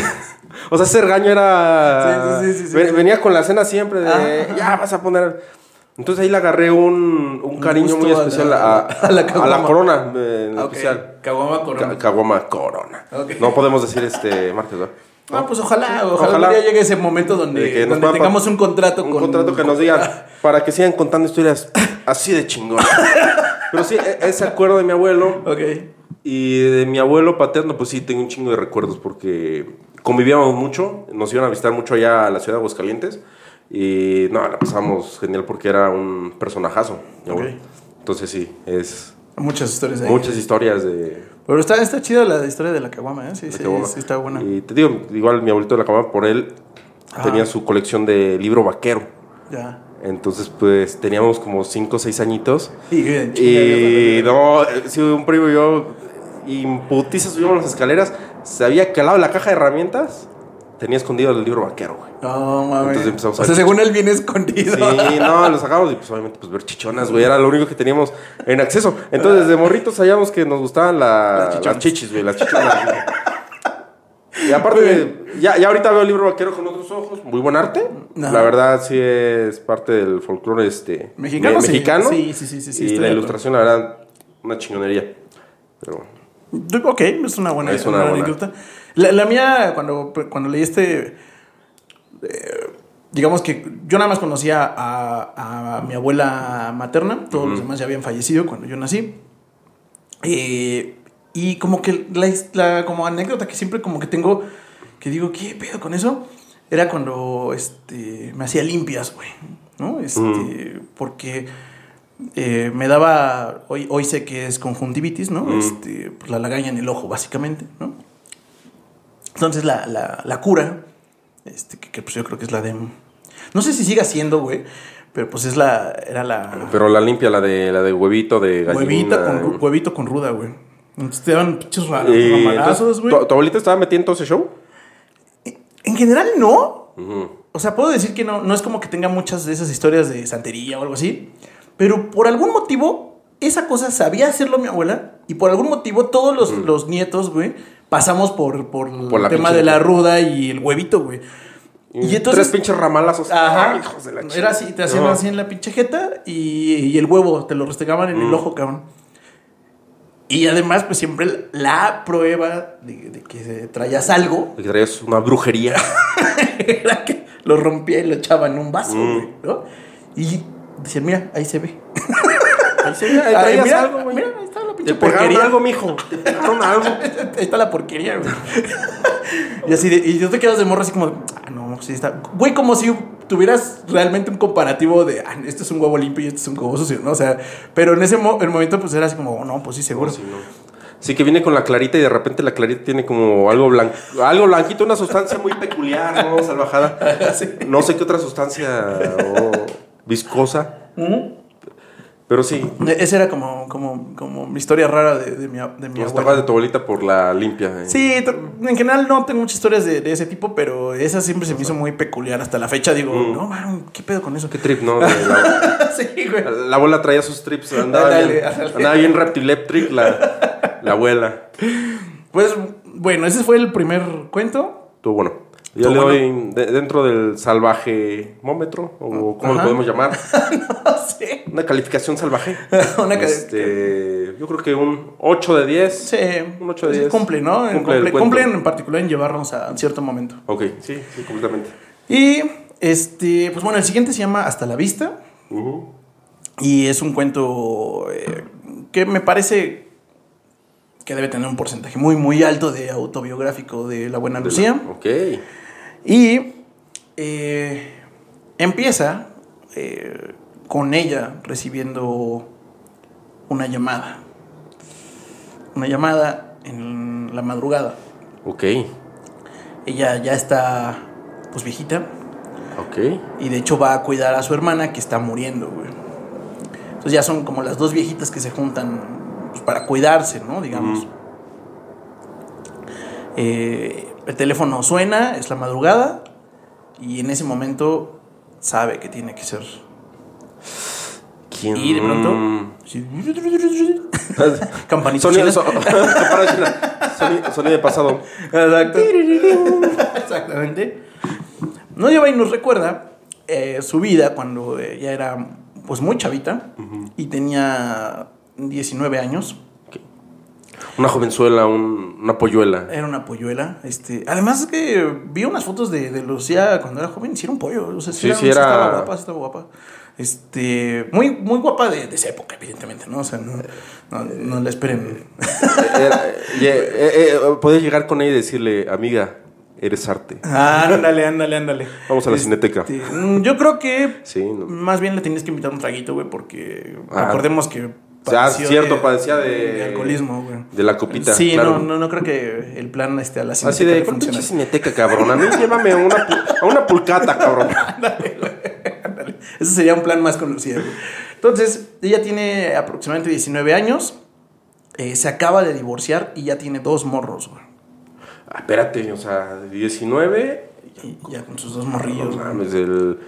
o sea, ese regaño era. Sí, sí, sí, sí, sí, ven- sí. Venía con la cena siempre de. Ah. Ya vas a poner. Entonces ahí le agarré un, un cariño muy a la- especial a, a la a caguama. corona eh, en Ah, especial. Caguama corona. Ca- Caguama corona. Ok. No podemos decir este martes, ¿verdad? Ah, pues ojalá, ojalá, Ojalá. un día llegue ese momento donde, tengamos un contrato Un con... contrato que nos digan para que sigan contando historias así de chingón. Pero sí, e- ese acuerdo de mi abuelo Ok. y de mi abuelo paterno, pues sí, tengo un chingo de recuerdos porque convivíamos mucho, nos iban a visitar mucho allá a la ciudad de Aguascalientes y no, la pasamos genial porque era un personajazo. Ok. Entonces sí, es Muchas historias ahí. Muchas historias de, Pero está, está chida la historia de la caguama, ¿eh? Sí, sí, Caguama. sí, está buena. Y te digo, igual mi abuelito de la cama, por él, Ajá. tenía su colección de libro vaquero. Ya. Entonces, pues teníamos como 5 o 6 añitos. Y, eh, Y no, sí, un primo y yo, imputiza, subíamos las escaleras, sabía que al lado de la caja de herramientas tenía escondido el libro vaquero, güey. No, mames. Entonces empezamos o a- sea, según él viene escondido. Sí, no, lo sacamos y pues obviamente pues ver chichonas, güey, era lo único que teníamos en acceso. Entonces desde morritos sabíamos que nos gustaban la- Las chichis, güey, las chichonas. güey. Y aparte, de- ya, ya ahorita veo el libro vaquero con otros ojos, muy buen arte. La verdad sí es parte del folclore este, Mexicano, me- sí. mexicano. Sí, sí, sí, sí, sí, y la de ilustración, la verdad, una chingonería. Pero Ok, es una buena, Es una una buena buena. La, la mía, cuando, cuando leí este. eh, digamos que yo nada más conocía a, a mi abuela materna, todos los demás ya habían fallecido cuando yo nací. Eh, y como que la, como anécdota que siempre como que tengo, que digo, ¿qué pedo con eso? Era cuando este, me hacía limpias, güey. ¿No? Este, Porque eh, me daba, hoy, hoy sé que es conjuntivitis, ¿no? Este, pues la lagaña en el ojo, básicamente, ¿no? Entonces la, la, la cura, este, que, que, pues yo creo que es la de... No sé si siga siendo, güey, pero pues es la... Era la... Pero la limpia, la de la de huevito de gallina. Huevita con, huevito con ruda, güey. Entonces te daban pinches ramalazos, güey. ¿tu, tu abuelita estaba metida en todo ese show? En general, no. O sea, puedo decir que no, no es como que tenga muchas de esas historias de santería o algo así. Pero por algún motivo, esa cosa sabía hacerlo mi abuela. Y por algún motivo, todos los, los nietos, güey, pasamos por, por, Por el tema de la ruda. y el huevito, güey. Y entonces- Tres pinches ramalazos. Ajá. Hijos de la Era chingada. así, te hacían No. así en la pinche jeta y, y el huevo, te lo restregaban en el Mm. ojo, cabrón. Y además, pues siempre la prueba de, de que traías algo Que traías una brujería. era que lo rompía y lo echaba en un vaso, Mm. güey, ¿no? Y decían, mira, ahí se ve. Ahí Ah, mira, algo, güey. Mira, ahí está la pinche Te porquería. algo, mijo. Te pegaron algo. Ahí está la porquería, güey. y así de, y yo te quedas de morro así como, ah, no, sí está. Güey, como si tuvieras realmente un comparativo de, ah, este es un huevo limpio y este es un huevo sucio, ¿no? O sea, pero en ese mo- el momento, pues era así como, oh, no, pues sí, seguro. Sí, no. Sí, que viene con la clarita y de repente la clarita tiene como algo blanco, algo blanquito, una sustancia muy peculiar, ¿no? Salvajada. Sí. No sé qué otra sustancia o viscosa. Pero sí, Esa era como, como, como mi historia rara de, de mi, de mi nos abuela. de tu abuelita por la limpia. eh. Sí, en general no tengo muchas historias de, de ese tipo, pero esa siempre se me hizo muy peculiar. Hasta la fecha digo, Mm. no, man, ¿qué pedo con eso? Qué trip, ¿no? De la, sí, güey. la abuela traía sus trips, andaba, bien, ándale. andaba bien reptileptric la, la abuela. Pues bueno, ese fue el primer cuento. Estuvo bueno. Yo le doy de- dentro del salvaje mómetro, o cómo Ajá. lo podemos llamar, No sé. una calificación salvaje. Una Este, yo creo que un 8 de 10. Sí, Un ocho de sí, diez. cumple, ¿no? Cumple Cumple, en particular en llevarnos a cierto momento. Ok, sí, sí, completamente. Y este, pues bueno, el siguiente se llama Hasta la vista. Ujú. Y es un cuento eh, que me parece que debe tener un porcentaje muy, muy alto de autobiográfico de la buena Lucía. Ok. Y eh, empieza eh, con ella recibiendo una llamada. Una llamada en la madrugada. Ok. Ella ya está, pues viejita, Ok. y de hecho va a cuidar a su hermana que está muriendo, güey. Entonces ya son como las dos viejitas que se juntan pues, para cuidarse, ¿no? Digamos. Eh, el teléfono suena, es la madrugada, y en ese momento sabe que tiene que ser. ¿Quién? Y de pronto. Sí, Campanita Sonido, so-. Sonido- sonido de pasado. Exacto. Exactamente. No lleva y nos recuerda eh, su vida cuando ella era pues muy chavita y tenía 19 años. Una jovenzuela, un- una polluela. Era una polluela. Este, además es que vi unas fotos de, de Lucía cuando era joven sí un pollo. O sea, sí, Sí, era, sí era- estaba guapa, estaba guapa. Este, muy, muy guapa de, de esa época, evidentemente, ¿no? O sea, no, no, no la esperen. Eh, eh, eh, podías llegar con ella y decirle, amiga, eres arte. ándale, ándale, ándale. Vamos a la Este, cineteca. mm, Yo creo que Sí, no. Más bien le tenías que invitar un traguito, güey, porque Ah. recordemos que sea, cierto, de- padecía de, de alcoholismo, güey. De la copita. Sí, claro. no, no, no creo que el plan este, a la Así cineteca de, le "Con pinche cineteca, cabrón. A mí llévame a una, a una pulcata, cabrón. Ándale. Ese sería un plan más conocido. güey. Entonces, ella tiene aproximadamente 19 años. eh, se acaba de divorciar y ya tiene dos morros, güey. Ah, espérate, o sea, 19. Y ya con sus dos No morrillos. güey. mames, el,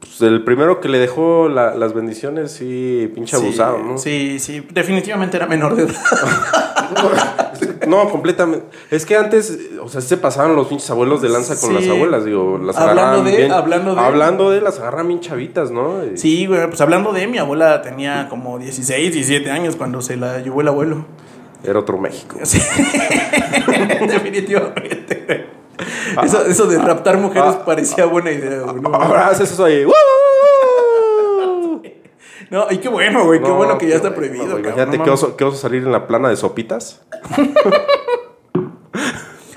pues, el primero que le dejó la- las bendiciones, sí, pinche Sí, abusado, ¿no? Sí, sí, definitivamente era menor de edad. No, completamente. Es que antes, o sea, se pasaban los pinches abuelos de lanza con Sí. las abuelas, digo, las Hablando de- bien. hablando de- Hablando de, las agarran bien chavitas, ¿no? Y- Sí, güey, pues hablando de mi abuela tenía como 16, 17 años cuando se la llevó el abuelo. Era otro México. Sí. definitivamente. Eso, eso de raptar mujeres Ah. parecía buena idea, güey. No, Ahora haces eso ahí. No, y qué bueno, güey, qué No, bueno que ya está bueno, prohibido. güey. cabrón, Imagínate no mames. oso, qué oso salir en la plana de sopitas.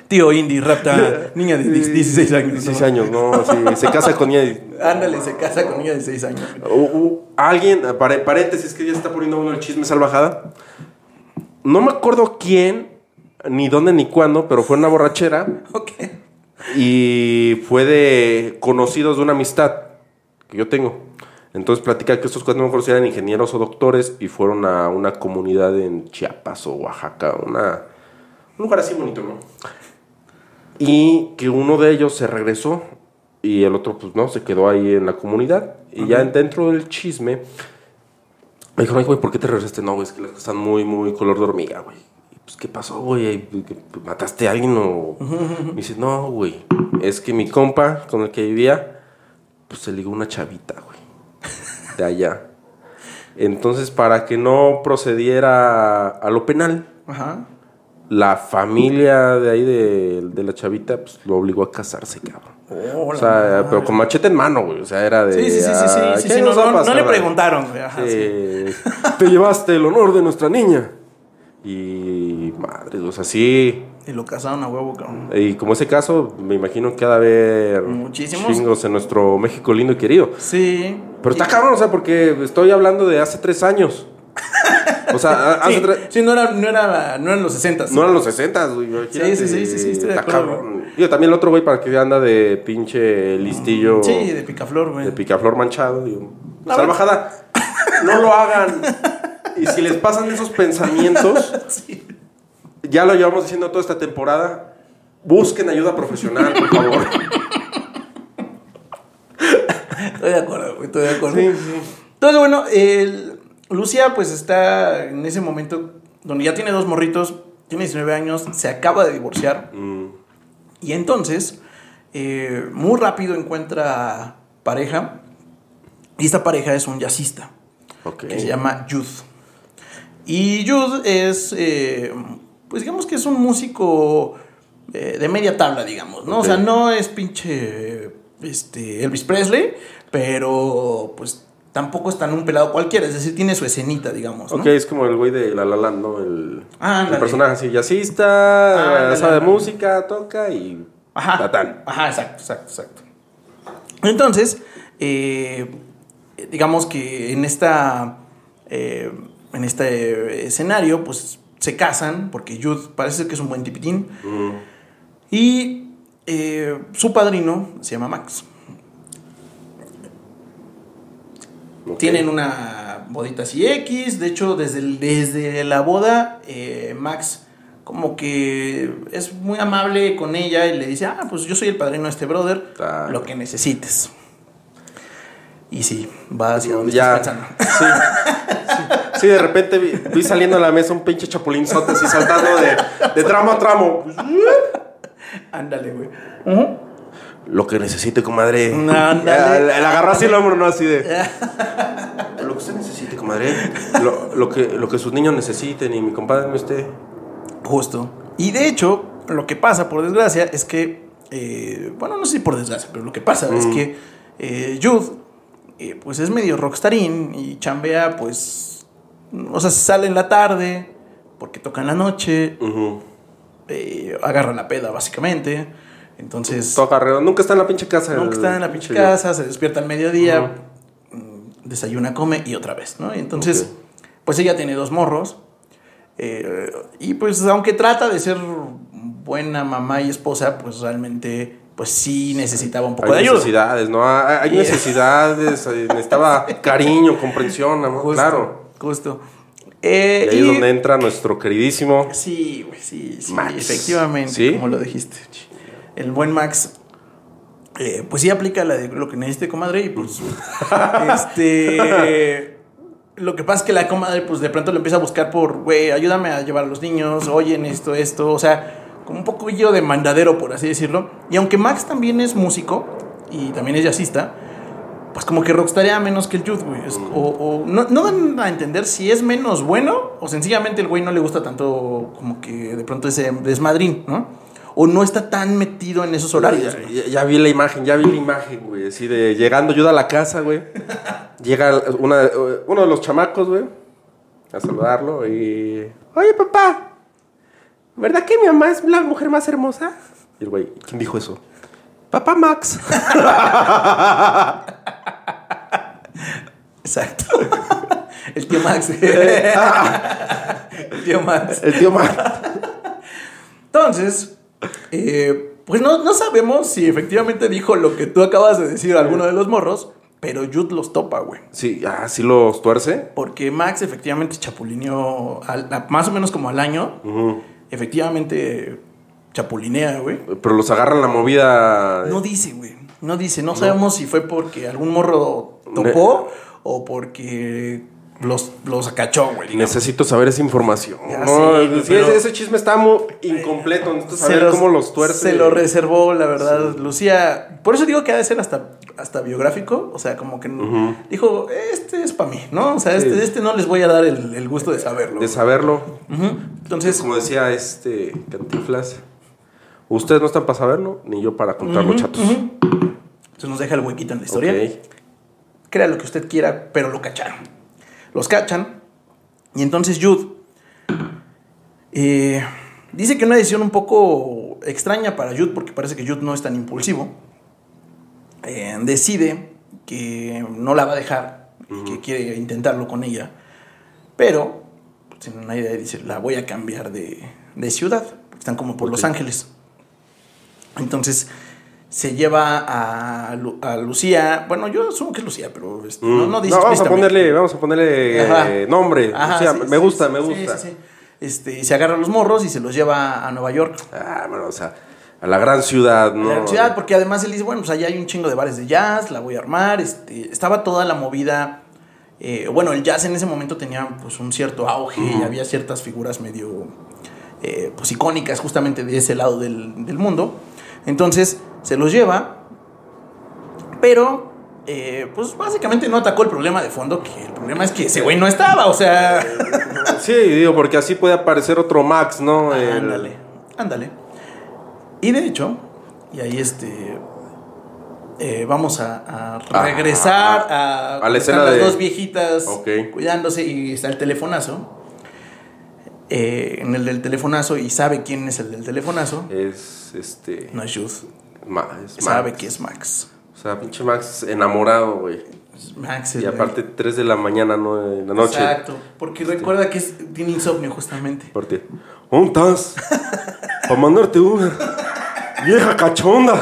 Tío Indy rapta niña de 16 años. 16 ¿no? años, no, sí, se casa con ella. y- Ándale, se casa con niña de 6 años. Uh, uh, alguien, pare- paréntesis, que ya se está poniendo uno el chisme salvajada. No me acuerdo quién, ni dónde, ni cuándo, pero fue una borrachera Ok. Y fue de conocidos de una amistad que yo tengo. Entonces platica que estos cuatro no me acuerdo si eran ingenieros o doctores y fueron a una comunidad en Chiapas o Oaxaca, una, un lugar así bonito, ¿no? Y que uno de ellos se regresó y el otro, pues no, se quedó ahí en la comunidad. Y ya dentro del chisme, me dijeron, güey, ¿por qué te regresaste? No, güey, es que las cosas están muy, muy color de hormiga, güey. Pues, ¿qué pasó, güey? ¿Que ¿Mataste a alguien o...? Me dice, no, güey, es que mi compa con el que vivía, pues se ligó una chavita, güey, de allá. Entonces, para que no procediera a lo penal, Ajá. la familia de ahí de, de la chavita, pues lo obligó a casarse, cabrón. Oh, O sea, madre. pero con machete en mano, güey. O sea, era de. Sí, sí, sí, sí, sí, "Ah, sí, ¿qué sí, nos no, va a no, pasar?" no le preguntaron, güey. Ajá. Te llevaste el honor de nuestra niña. Y madre, o sea, sí. Y lo casaron a huevo, cabrón. Y como ese caso, me imagino que ha de haber Muchísimos. chingos en nuestro México lindo y querido. Sí. Pero está cabrón, o sea, porque estoy hablando de hace tres años. O sea, hace Sí, tres. sí, no, era, no, era, no eran los 60. No eran los 60, güey. Sí, sí, sí, sí, sí, estoy de Está acuerdo. Digo, también el otro güey para que anda de pinche listillo. Sí, de picaflor, güey. de picaflor manchado. Digo, La salvajada, no lo hagan. Y si les pasan esos pensamientos, Sí. Ya lo llevamos diciendo toda esta temporada, busquen ayuda profesional, por favor. Estoy de acuerdo, güey, estoy de acuerdo. Sí, sí. Entonces, bueno, el- Lucia pues está en ese momento donde ya tiene dos morritos, tiene 19 años, se acaba de divorciar. Mm, Y entonces, eh, muy rápido encuentra pareja. Y esta pareja es un jazzista ok. que se llama Jude. Y Jude es, eh, pues digamos que es un músico eh, de media tabla, digamos, ¿no? O sea, no es pinche este, Elvis Presley, pero pues tampoco es tan un pelado cualquiera, es decir, tiene su escenita, digamos, ¿no? Ok, es como el güey de La La Land, ¿no? El, Ah, el personaje así, jazzista, Ándale, sabe de música, toca y... Ajá. Tatán. Ajá, exacto, exacto, exacto. Entonces, eh, digamos que en esta. eh, en este escenario, pues se casan, porque Jude parece que es un buen tipitín. Mm, Y eh, su padrino se llama Max. Tienen una bodita así X. De hecho, desde, desde la boda, eh, Max como que es muy amable con ella y le dice, ah, pues yo soy el padrino de este brother, lo que necesites. Y sí, va hacia donde Ya. estás pensando. Sí. sí. Sí, de repente vi, vi saliendo a la mesa un pinche chapulinzote así saltando de, de tramo a tramo. Ándale, güey. Lo que necesite, comadre. Ándale. Le, agarró así el hombro, ¿no? Así de. Lo que usted necesite, comadre. Lo, lo que, lo que sus niños necesiten y mi compadre no esté. Justo. Y de hecho, lo que pasa, por desgracia, es que, eh, bueno, no sé si por desgracia, pero lo que pasa es que eh, Jude, eh, pues es medio rockstarín y chambea, pues, o sea, sale en la tarde porque toca en la noche, eh, agarra la peda, básicamente. Entonces, Toca alrededor. Nunca está en la pinche casa. nunca el está en la pinche casa, se despierta al mediodía, mm, desayuna, come y otra vez, ¿no? Y entonces, pues ella tiene dos morros. eh, y pues aunque trata de ser buena mamá y esposa, pues realmente pues sí necesitaba un poco de Hay ayuda. necesidades, ¿no? Hay, necesidades, eh, necesitaba cariño, comprensión, amor, Justo, claro. Justo. Y Eh, ahí y- es donde entra nuestro queridísimo. Sí, güey, sí, sí, Max. efectivamente, ¿Sí? como lo dijiste. El buen Max, eh, pues sí aplica la de lo que necesite comadre y pues, este, lo que pasa es que la comadre pues de pronto le empieza a buscar por, güey, ayúdame a llevar a los niños, oyen esto, esto, o sea, como un poco yo de mandadero, por así decirlo. Y aunque Max también es músico y también es jazzista, pues como que rockstarea menos que el Youth, güey. Es- O, o no, no dan a entender si es menos bueno o sencillamente el güey no le gusta tanto como que de pronto ese desmadrín, ¿no? O no está tan metido en esos horarios. Ya, güey. ya- ya vi la imagen, ya vi la imagen, güey. Así de llegando yo a la casa, güey. Llega una, uno de los chamacos, güey, a saludarlo y. Oye, papá, ¿verdad que mi mamá es la mujer más hermosa? Y el güey, ¿quién dijo eso? Papá Max. Exacto. el tío Max. el tío Max. El tío Max. Entonces, eh, pues no, no sabemos si efectivamente dijo lo que tú acabas de decir a alguno de los morros, pero Jude los topa, güey. Sí, ah, sí los tuerce. Porque Max efectivamente chapulineó al- a- más o menos como al año. Efectivamente chapulinea, güey. Pero los agarran la movida. No dice, güey. No dice. No, sabemos si fue porque algún morro topó o porque los, los acachó, güey. digamos. Necesito saber esa información. Ya No, sí, pero- ese, chisme está muy incompleto. Necesito saber los- cómo los tuerce. Se lo reservó, la verdad, Lucía. Por eso digo que ha de ser hasta, hasta biográfico. O sea, como que dijo, este es para mí, ¿no? O sea, este, este no les voy a dar el, el gusto de saberlo. De saberlo. Entonces, Como decía este Cantinflas, ustedes no están para saberlo, ni yo para contarlo, chatos. se nos deja el huequito en la historia. Ok. Crea lo que usted quiera, pero lo cacharon. Los cachan. Y entonces Jude eh, dice que una decisión un poco extraña para Jude, porque parece que Jude no es tan impulsivo. eh, decide que no la va a dejar y que quiere intentarlo con ella. Pero, sin una idea, dice: La voy a cambiar de, de ciudad. Están como por. Los Ángeles. Entonces se lleva a, Lu- a Lucía. Bueno, yo asumo que es Lucía, pero este, no, Mm. no dice vamos a ponerle, vamos a ponerle Ajá. eh, nombre. Ajá, sí, me gusta, sí, me gusta. sí. Este, y se agarra los morros y se los lleva a Nueva York. Ah, bueno, o sea, a la gran ciudad, A ¿no? la ciudad, porque además él dice, bueno, pues allá hay un chingo de bares de jazz, la voy a armar. Este, estaba toda la movida. eh, bueno, el jazz en ese momento tenía pues un cierto auge y había ciertas figuras medio eh, pues icónicas justamente de ese lado del, del mundo. Entonces se los lleva, pero eh, pues básicamente no atacó el problema de fondo, que el problema es que ese güey no estaba, o sea... Sí, digo, porque así puede aparecer otro Max, ¿no? El- Ándale, ándale. Y de hecho, y ahí este. eh, vamos a, a regresar a, a la escena de- las dos viejitas Ok. cuidándose y está el telefonazo. Eh, en el del telefonazo y sabe quién es el del telefonazo. Es este. No es Jude. Ma- es Sabe Max. que es Max. O sea, pinche Max enamorado, güey. Es Max Y el- aparte, 3 de la mañana, no en la noche. Exacto. Porque recuerda que es- tiene insomnio justamente. Aparte, ¿dónde estás? Para mandarte una. Vieja cachonda.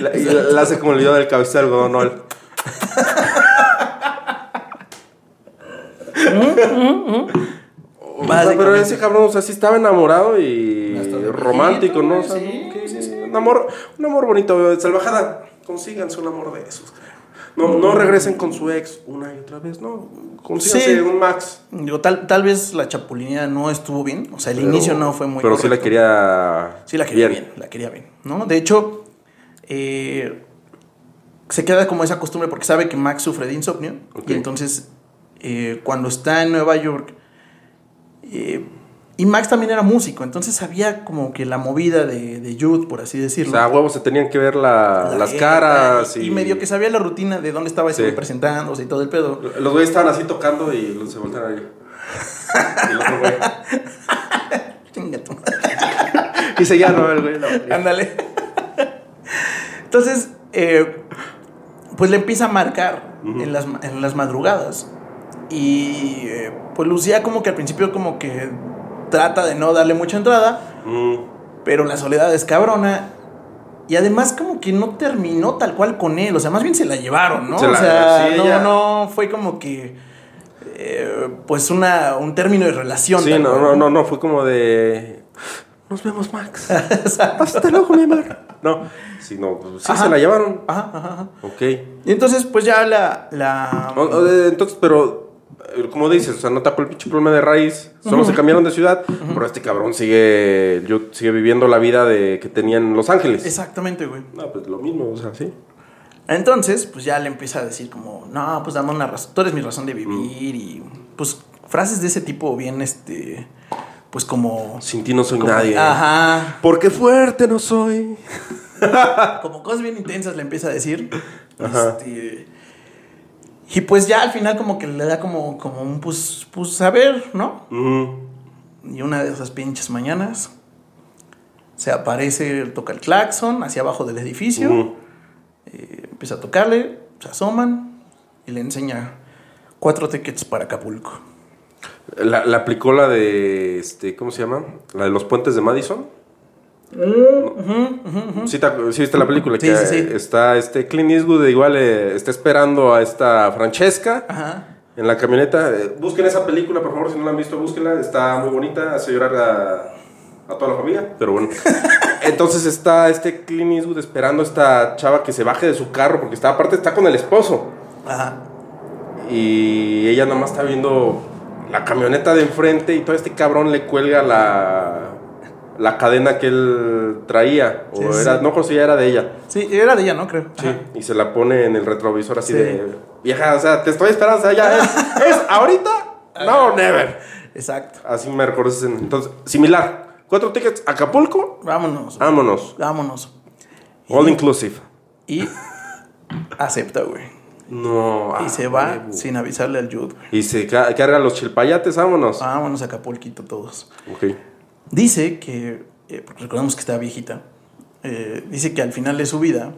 la, y la, la hace como el video del cabeza de algodón, ¿no? El- Pero ese cabrón, o sea, sí estaba enamorado y romántico, ¿no? O güey, sea, sí, sí, sí. Un amor, un amor bonito, salvajada. Consíganse un amor de esos. No, no regresen con su ex una y otra vez, no. Consíganse Sí. un Max. Digo, tal, tal vez la chapulinea no estuvo bien. O sea, el Pero- inicio no fue muy Pero sí la quería. Sí, la quería bien. la quería bien, ¿no? De hecho, eh, se queda como esa costumbre porque sabe que Max sufre de insomnio. Y entonces, eh, cuando está en Nueva York, eh, y Max también era músico, entonces sabía como que la movida de, de Jude, por así O decirlo. sea, a huevos se tenían que ver la- La las caras. Y, Y, medio que sabía la rutina de dónde estaba ese Sí. presentándose y todo el pedo. Los güeyes estaban así tocando y los- se voltean ahí. Y el otro güey. Y seguía, no, el güey. Ándale. Entonces, eh, pues le empieza a marcar en, las, en las madrugadas. Y eh, pues Lucía como que al principio como que trata de no darle mucha entrada, Mm. pero la soledad es cabrona. Y además como que no terminó tal cual con él, o sea, más bien se la llevaron, ¿no? Se o sea, sí, no, ella- no fue como que eh, pues una, un término de relación. Sí, no, cual, no, no, no, fue como de. Nos vemos, Max. Hasta luego, mi amor. No, sí, no, pues, sí Ajá. se la llevaron. Ajá, ajá, ajá. Ok. Y entonces pues ya la... la O- o Entonces, pero, como dices, o sea, no tapó el pinche problema de raíz, solo se cambiaron de ciudad, pero este cabrón sigue, yo, sigue viviendo la vida de que tenía en Los Ángeles. Exactamente, güey. No, pues lo mismo, o sea, sí. Entonces, pues ya le empieza a decir como, no, pues dame una razón, tú eres mi razón de vivir y pues frases de ese tipo bien, este, pues como... Sin ti no soy como- nadie. Ajá. Porque fuerte no soy. Como cosas bien intensas le empieza a decir. Ajá. Este, y pues ya al final como que le da como, como un, pues, pues a ver, ¿no? Y una de esas pinches mañanas se aparece, toca el claxon hacia abajo del edificio. Eh, empieza a tocarle, se asoman y le enseña cuatro tickets para Acapulco. La, la aplicó la de, este, ¿cómo se llama? La de los puentes de Madison. Sí, te acu- sí viste la película Sí, que sí, sí. está este Clint Eastwood igual eh, está esperando a esta Francesca Ajá. en la camioneta. Eh, busquen esa película, por favor, si no la han visto, búsquenla. Está muy bonita, hace llorar a, a toda la familia, pero bueno. Entonces está este Clint Eastwood esperando a esta chava que se baje de su carro porque está aparte está con el esposo Ajá. y ella nomás está viendo la camioneta de enfrente y todo este cabrón le cuelga la la cadena que él traía o era sí. no ya era de ella. Sí, era de ella, ¿no? Creo. Sí, Ajá. y se la pone en el retrovisor así Sí. de vieja, o sea, te estoy esperando, o sea, ya es, es ahorita, no, never. Exacto. Así me recuerdo entonces, similar. Cuatro tickets, Acapulco, Vámonos. vámonos. Vámonos. All inclusive. Y acepta, güey. No. Y ah, se va huevo. sin avisarle al Jude, güey. Y se ca- carga los chilpayates, vámonos. Vámonos a Acapulquito todos. Ok. Dice que, eh, recordemos que está viejita, eh, dice que al final de su vida,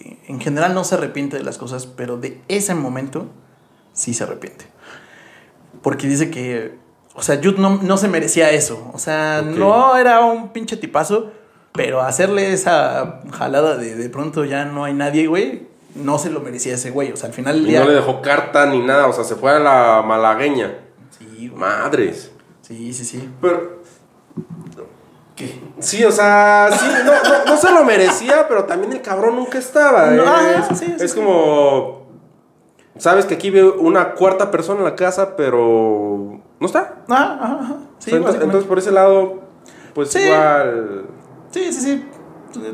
eh, en general no se arrepiente de las cosas, pero de ese momento sí se arrepiente. Porque dice que, o sea, Jude no, no se merecía eso. O sea, no era un pinche tipazo, pero hacerle esa jalada de de pronto ya no hay nadie, güey, no se lo merecía ese güey. O sea, al final del Y día... no le dejó carta ni nada, o sea, se fue a la malagueña. Sí, güey. Madres. sí, sí, sí. Pero, ¿Qué? sí, o sea, sí, no, no, no se lo merecía, pero también el cabrón nunca estaba. No, es, ah, sí, sí, es como, sabes que aquí vive una cuarta persona en la casa, pero no está. Ah, ajá, ajá. Sí, O sea, entonces, por ese lado, pues igual. Sí, sí, sí.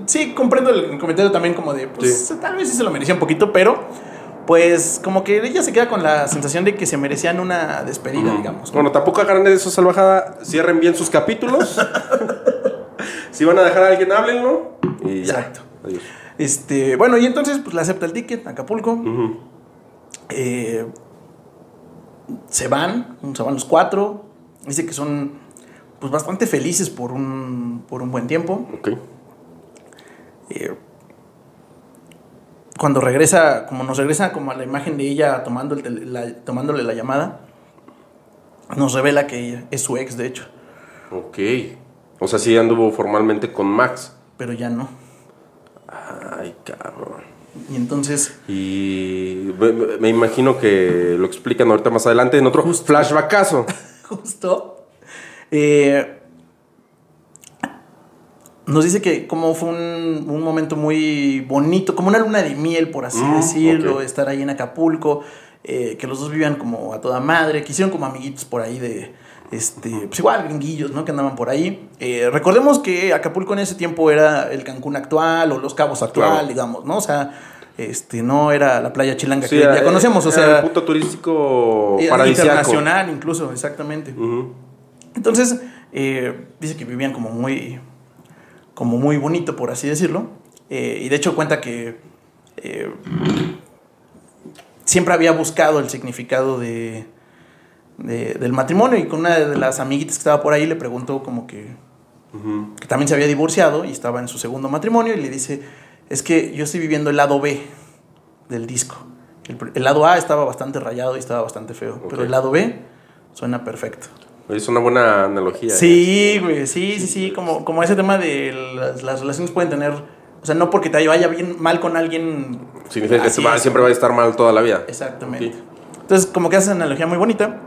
Sí, comprendo el comentario también como de, pues tal vez sí se lo merecía un poquito, pero pues como que ella se queda con la sensación de que se merecían una despedida, Ujú. digamos. ¿no? Bueno, tampoco hagan de eso salvajada. Cierren bien sus capítulos. si van a dejar a alguien, háblenlo. Y ya. Exacto. Adiós. Este, bueno, y entonces pues le acepta el ticket Acapulco. Eh, se van, se van los cuatro. Dice que son pues bastante felices por un, por un buen tiempo. Ok. Eh, cuando regresa, como nos regresa como a la imagen de ella tomando el tele- la- tomándole la llamada, nos revela que ella es su ex, de hecho, Ok. O sea, sí anduvo formalmente con Max. pero ya no. Ay, cabrón. Y entonces, Y me, imagino que lo explican ahorita más adelante en otro Justo. flashbackazo. justo, eh, nos dice que como fue un, un momento muy bonito, como una luna de miel, por así Mm, decirlo, estar ahí en Acapulco, eh, que los dos vivían como a toda madre, que hicieron como amiguitos por ahí de, este, pues igual, gringuillos, ¿no? Que andaban por ahí. Eh, recordemos que Acapulco en ese tiempo era el Cancún actual o Los Cabos actual, Claro. digamos, ¿no? O sea, este, no era la playa chilanga Sí, que ya eh, conocemos, o era sea, un punto turístico paradisíaco. internacional incluso, exactamente. Entonces, eh, dice que vivían como muy, como muy bonito, por así decirlo. Eh, y de hecho cuenta que siempre había buscado el significado de, de- del matrimonio y con una de las amiguitas que estaba por ahí le preguntó como que, que también se había divorciado y estaba en su segundo matrimonio y le dice, es que yo estoy viviendo el lado B del disco. El, lado A estaba bastante rayado y estaba bastante feo, pero el lado B suena perfecto. Es una buena analogía. ¿eh? Sí, güey, sí, sí, sí, como, como ese tema de las, las relaciones pueden tener, o sea, no porque te vaya bien mal con alguien. Significa que va- siempre va a estar mal toda la vida. Exactamente. Entonces, como que hace una analogía muy bonita.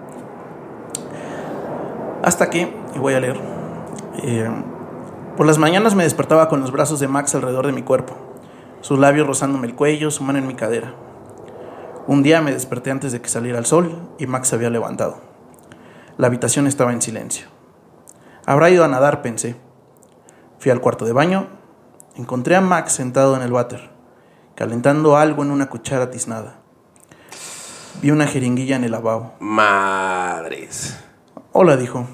Hasta que, y voy a leer, eh, por las mañanas me despertaba con los brazos de Max alrededor de mi cuerpo, sus labios rozándome el cuello, su mano en mi cadera. Un día me desperté antes de que saliera el sol y Max se había levantado. La habitación estaba en silencio. Habrá ido a nadar, pensé. Fui al cuarto de baño, encontré a Max sentado en el váter, calentando algo en una cuchara tiznada. Vi una jeringuilla en el lavabo. Madres. Hola, dijo.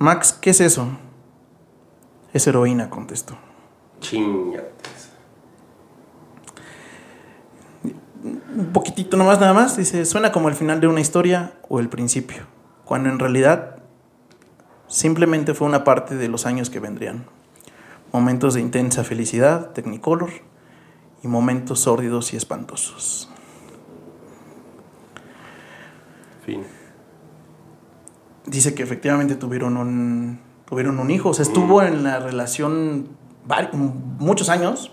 Max, ¿qué es eso? Es heroína, contestó. Chingates. Un poquitito nomás, nada más. Dice, suena como el final de una historia o el principio, cuando en realidad simplemente fue una parte de los años que vendrían. Momentos de intensa felicidad, Technicolor, y momentos sórdidos y espantosos. Fin. Dice que efectivamente tuvieron un, tuvieron un hijo. O sea, estuvo en la relación muchos años,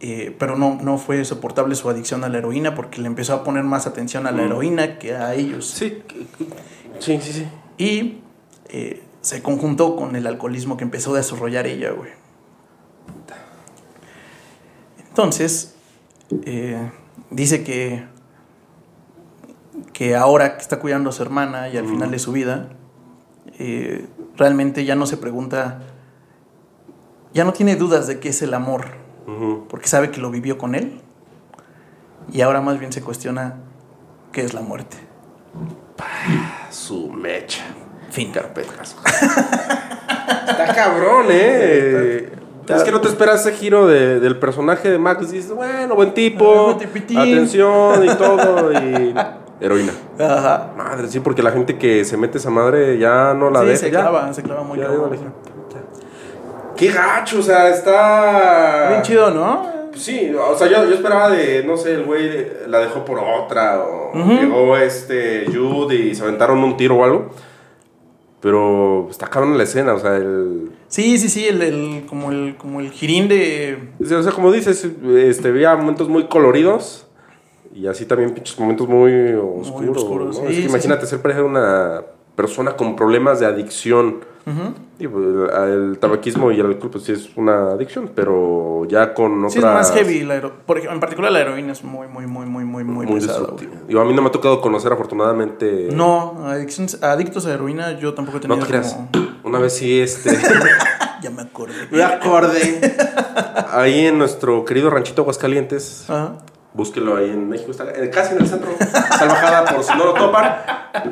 eh, pero no, no fue soportable su adicción a la heroína porque le empezó a poner más atención a la Mm. heroína que a ellos. Sí. Sí, sí, sí. Y eh, se conjuntó con el alcoholismo que empezó a desarrollar ella, güey. Entonces, eh, dice que, que ahora que está cuidando a su hermana y al final de su vida, eh, realmente ya no se pregunta, ya no tiene dudas de qué es el amor, porque sabe que lo vivió con él, y ahora más bien se cuestiona qué es la muerte. Su mecha. Fin. Carpetas. Está cabrón, ¿eh? Está- Es que no te esperas ese giro de- del personaje de Max. Dices, bueno, buen tipo, atención y todo. Y heroína. Ajá. Madre, sí, porque la gente que se mete esa madre ya no la Sí, deja. se ya. clava, se clava muy Ya. Qué gacho, o sea, está. Bien chido, ¿no? Sí, o sea, yo, yo esperaba de, no sé, el güey la dejó por otra, o llegó este Jude y se aventaron un tiro o algo. Pero está cabrón la escena, o sea, el. Sí, sí, sí, el, el- como, el, como el girín de... O sea, como dices, este, había momentos muy coloridos y así también pinches momentos muy oscuros. oscuros, ¿no? sí, Es que sí, imagínate ser pareja de una persona con problemas de adicción. Ujú. Y, pues, el, tabaquismo y el alcohol, pues sí es una adicción, pero ya con otras... Sí, es más heavy. La hero- por ejemplo, en particular la heroína es muy, muy, muy, muy, muy, muy, Muy pesada. Digo, a mí no me ha tocado conocer, afortunadamente. No, adictos a heroína yo tampoco he No tenido te creas. como... Una vez sí, este. ya me acordé. me acordé. Ahí en nuestro querido ranchito Aguascalientes. Ajá. Búsquelo ahí en México, está casi en el centro. Salvajada por si no lo topan.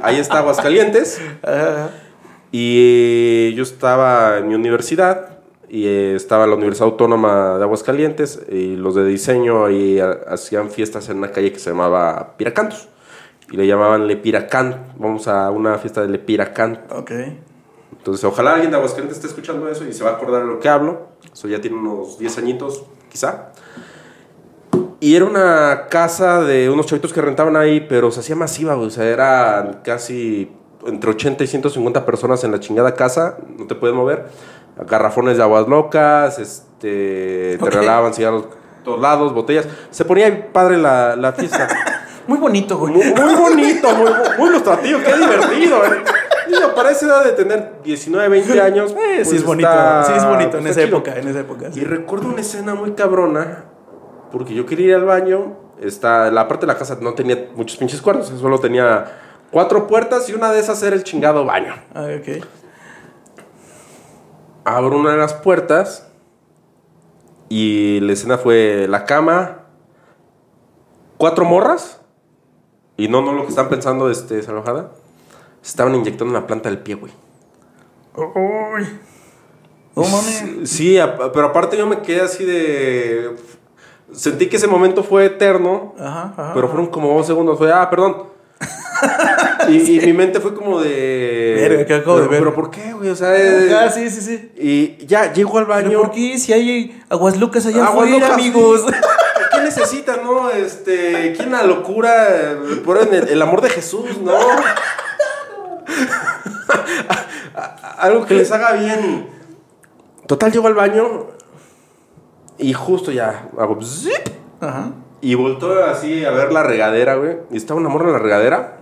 Ahí está Aguascalientes. Y yo estaba en mi universidad. Y estaba la Universidad Autónoma de Aguascalientes. Y los de diseño ahí ha- hacían fiestas en una calle que se llamaba Piracantos. Y le llamaban Le Piracán. Vamos a una fiesta de Le Piracán. Ok. Entonces, ojalá alguien de Aguascalientes esté escuchando eso y se va a acordar de lo que hablo. Eso ya tiene unos 10 añitos, quizá. Y era una casa de unos chavitos que rentaban ahí, pero se hacía masiva, güey. O sea, eran casi entre 80 y 150 personas en la chingada casa. No te puedes mover. Garrafones de aguas locas, este, te Ok. regalaban cigarros todos lados, botellas. Se ponía padre la, la fiesta. Muy bonito, güey. Muy, muy bonito, muy, muy ilustrativo, qué divertido. ¿eh? Digo, para esa edad de tener 19, 20 años. Eh, sí pues es bonito. está- sí es bonito en esa chido. época, en esa época. sí. Y recuerdo una escena muy cabrona, porque yo quería ir al baño. Está, la parte de la casa no tenía muchos pinches cuartos, solo tenía cuatro puertas y una de esas era el chingado baño. Ah, ok. Abro una de las puertas y la escena fue la cama, cuatro morras. Y no, no lo que están pensando, este, salvajada. Se estaban inyectando en la planta del pie, güey. Uy. No mames. Sí, pero aparte yo me quedé así de... Sentí que ese momento fue eterno, Ajá, ajá. pero fueron como dos segundos. Fue, ah, perdón. y, y mi mente fue como de... Verga, ¿qué acabo de pero, ver? pero ¿por qué, güey? O sea... eh, Ah, sí, sí, sí. Y ya llego al ¿Pero baño. por qué? Si hay aguas locas allá Aguas afuera, locas, amigos. ¿Qué ¿qué necesitas, no? Este, ¿quién la locura? Por el, el amor de Jesús, ¿no? Algo que les haga bien. Total, llego al baño y justo ya hago zip, Ajá. y volteo así a ver la regadera, güey. Y estaba una morra en la regadera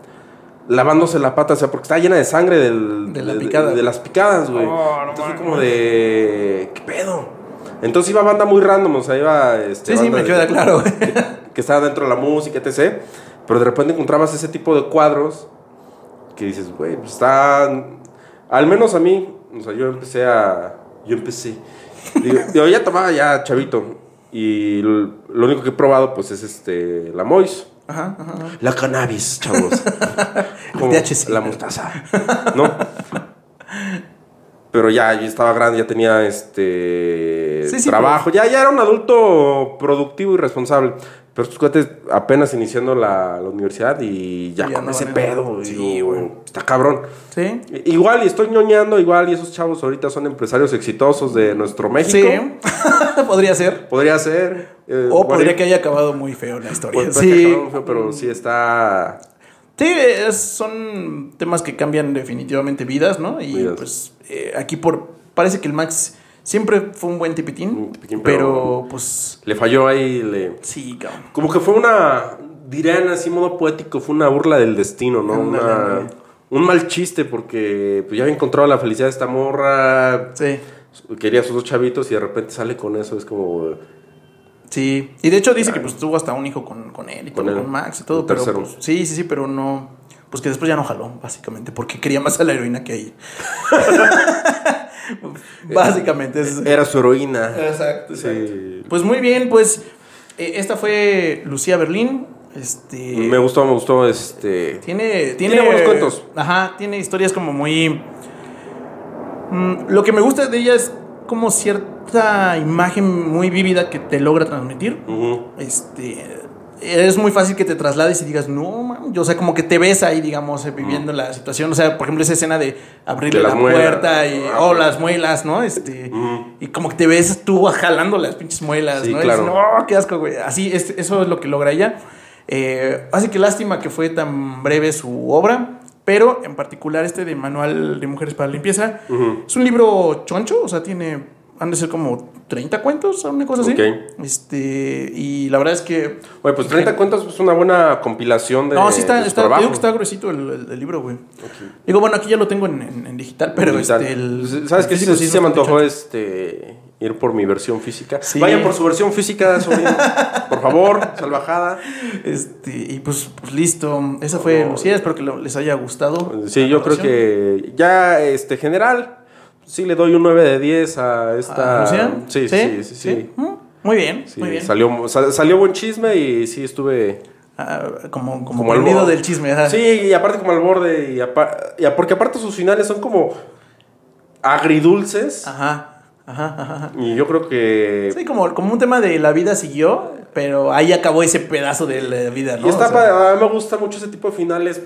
lavándose la pata, o sea, porque estaba llena de sangre del, De la picada. de las picadas, güey. Oh, no Entonces fue mames. como de. ¿Qué pedo? Entonces iba banda muy random, o sea, iba. Este, Sí, sí, me de- queda claro, güey. que estaba dentro de la música, etc. Pero de repente encontrabas ese tipo de cuadros que dices, güey, pues está. Al menos a mí, o sea, yo empecé a. Yo empecé. Digo, digo, ya tomaba ya chavito. Y lo único que he probado, pues, es este. La Mois. Ajá, ajá. ajá. La cannabis, chavos. Como. La mostaza. ¿No? Pero ya, yo estaba grande, ya tenía este Sí, sí, trabajo, ya, ya era un adulto productivo y responsable. Pero estos cuates apenas iniciando la, la universidad y ya Ya con no ese pedo. Sí, güey. Está cabrón. Sí. Igual, y estoy ñoñando, igual, y esos chavos ahorita son empresarios exitosos de nuestro México. Sí. Podría ser. Podría ser. eh, O podría que haya acabado muy feo la historia. pues, sí. feo, pero sí está. Sí, es- son temas que cambian definitivamente vidas, ¿no? Y Vidas. pues eh, aquí por parece que el Max siempre fue un buen tipitín, Un tipitín, pero, pero- pues Le falló ahí, le. sí, cabrón. Como que fue una, dirían así modo poético, fue una burla del destino, ¿no? Una- un mal chiste porque pues, ya había encontrado la felicidad de esta morra, Sí. quería a sus dos chavitos y de repente sale con eso, es como... Sí, y de hecho dice que pues tuvo hasta un hijo con, con él y Con todo, él. con Max y todo, pero pues, sí, sí, sí, pero no, pues que después ya no jaló, básicamente, porque quería más a la heroína que a ella. básicamente es Era su heroína. Exacto, Sí. Pues muy bien, pues eh, esta fue Lucía Berlín. Este Me gustó, me gustó este... tiene, tiene Tiene buenos cuentos. Ajá, tiene historias como muy Mm, lo que me gusta de ella es como cierta imagen muy vívida que te logra transmitir. Este es muy fácil que te traslades y digas, no, man. Yo, o sea, como que te ves ahí, digamos, eh, viviendo la situación. O sea, por ejemplo, esa escena de abrirle De la puerta y, Ah, oh, ok. las muelas, ¿no? Este, y como que te ves tú jalando las pinches muelas, Sí, ¿no? Y claro. dices, no, qué asco, güey. Así, es, eso es lo que logra ella. Eh, así que lástima que fue tan breve su obra, pero en particular este de Manual de Mujeres para la Limpieza es un libro choncho, o sea, tiene, han de ser como 30 cuentos, una cosa así. Ok. Este, y la verdad es que... Oye, pues 30 cuentas es una buena compilación de No, sí está, está, digo que está gruesito el, el- el libro, güey. Digo, bueno, aquí ya lo tengo en, en- en digital, pero Digital. este... El, ¿Sabes qué? Sí, sí es se me antojó este, ir por mi versión física. Sí. Vayan por su versión física, sobrino. por favor, salvajada. Este, y pues, pues listo. Esa fue No. Lucía, espero que les haya gustado. Sí, yo creo que ya, este, general, sí le doy un 9 de 10 a esta... ¿A Lucía? Sí, sí, sí, sí. Mm, Muy bien, Sí, muy bien. Salió, sal- salió buen chisme y sí estuve... Ah, como como, Como borde. del chisme. ajá. Sí, y aparte como al borde, y, apa- y porque aparte sus finales son como agridulces. Ajá, ajá, ajá. Y yo creo que... Sí, como, como un tema de la vida siguió, pero ahí acabó ese pedazo de la vida, ¿no? Y está O sea, a mí me gusta mucho ese tipo de finales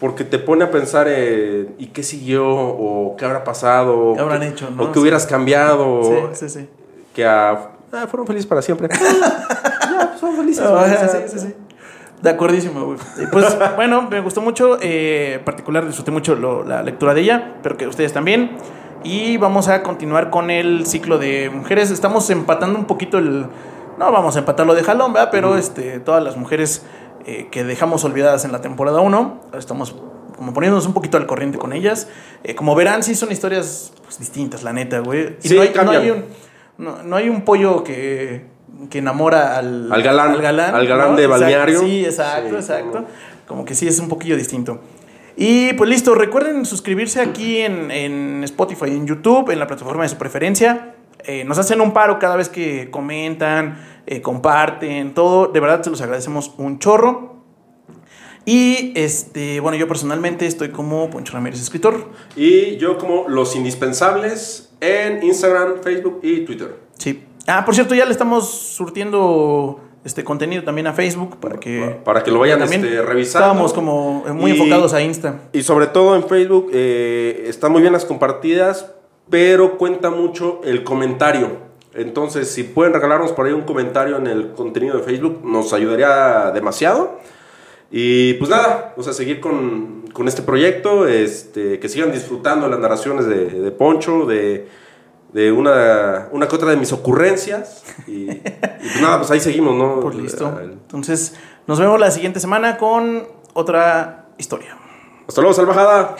porque te pone a pensar en ¿y qué siguió? o qué habrá pasado, ¿Qué habrán qué- hecho, no? o qué hubieras cambiado, Sí, sí, sí. que a, ah, fueron felices para siempre. ya, pues, son felices. Ah, o sí, sí, sí. De acuerdísimo, güey. Pues bueno, me gustó mucho. eh, en particular disfruté mucho lo- la lectura de ella. Espero que ustedes también. Y vamos a continuar con el ciclo de mujeres. Estamos empatando un poquito el. No vamos a empatar lo de Jalón, ¿verdad? Pero este, todas las mujeres eh, que dejamos olvidadas en la temporada 1, estamos como poniéndonos un poquito al corriente con ellas. Eh, como verán, sí son historias pues, distintas, la neta, güey. Y Sí, no, hay, no, hay un, no, no hay un pollo que, que enamora al, Al galán, al galán, al galán ¿no? de Exacto, balneario. Sí, exacto, Sí, exacto. Como que sí es un poquillo distinto. Y pues listo, recuerden suscribirse aquí en, en Spotify, en YouTube, en la plataforma de su preferencia. Eh, nos hacen un paro cada vez que comentan, eh, comparten, todo. De verdad se los agradecemos un chorro. Y este, bueno, yo personalmente estoy como Poncho Ramírez, escritor. Y yo como los indispensables en Instagram, Facebook y Twitter. Sí. Ah, por cierto, ya le estamos surtiendo este contenido también a Facebook para que Para que lo vayan también este, revisando. Estábamos como muy Y- enfocados a Insta. Y sobre todo en Facebook eh, están muy bien las compartidas, pero cuenta mucho el comentario. Entonces, si pueden regalarnos por ahí un comentario en el contenido de Facebook, nos ayudaría demasiado. Y pues nada, o sea, seguir con, con este proyecto, este, que sigan disfrutando las narraciones de, de Poncho, de, de una, una que otra de mis ocurrencias. Y, y pues nada, pues ahí seguimos, ¿no? Pues listo. Entonces, nos vemos la siguiente semana con otra historia. Hasta luego, salvajada.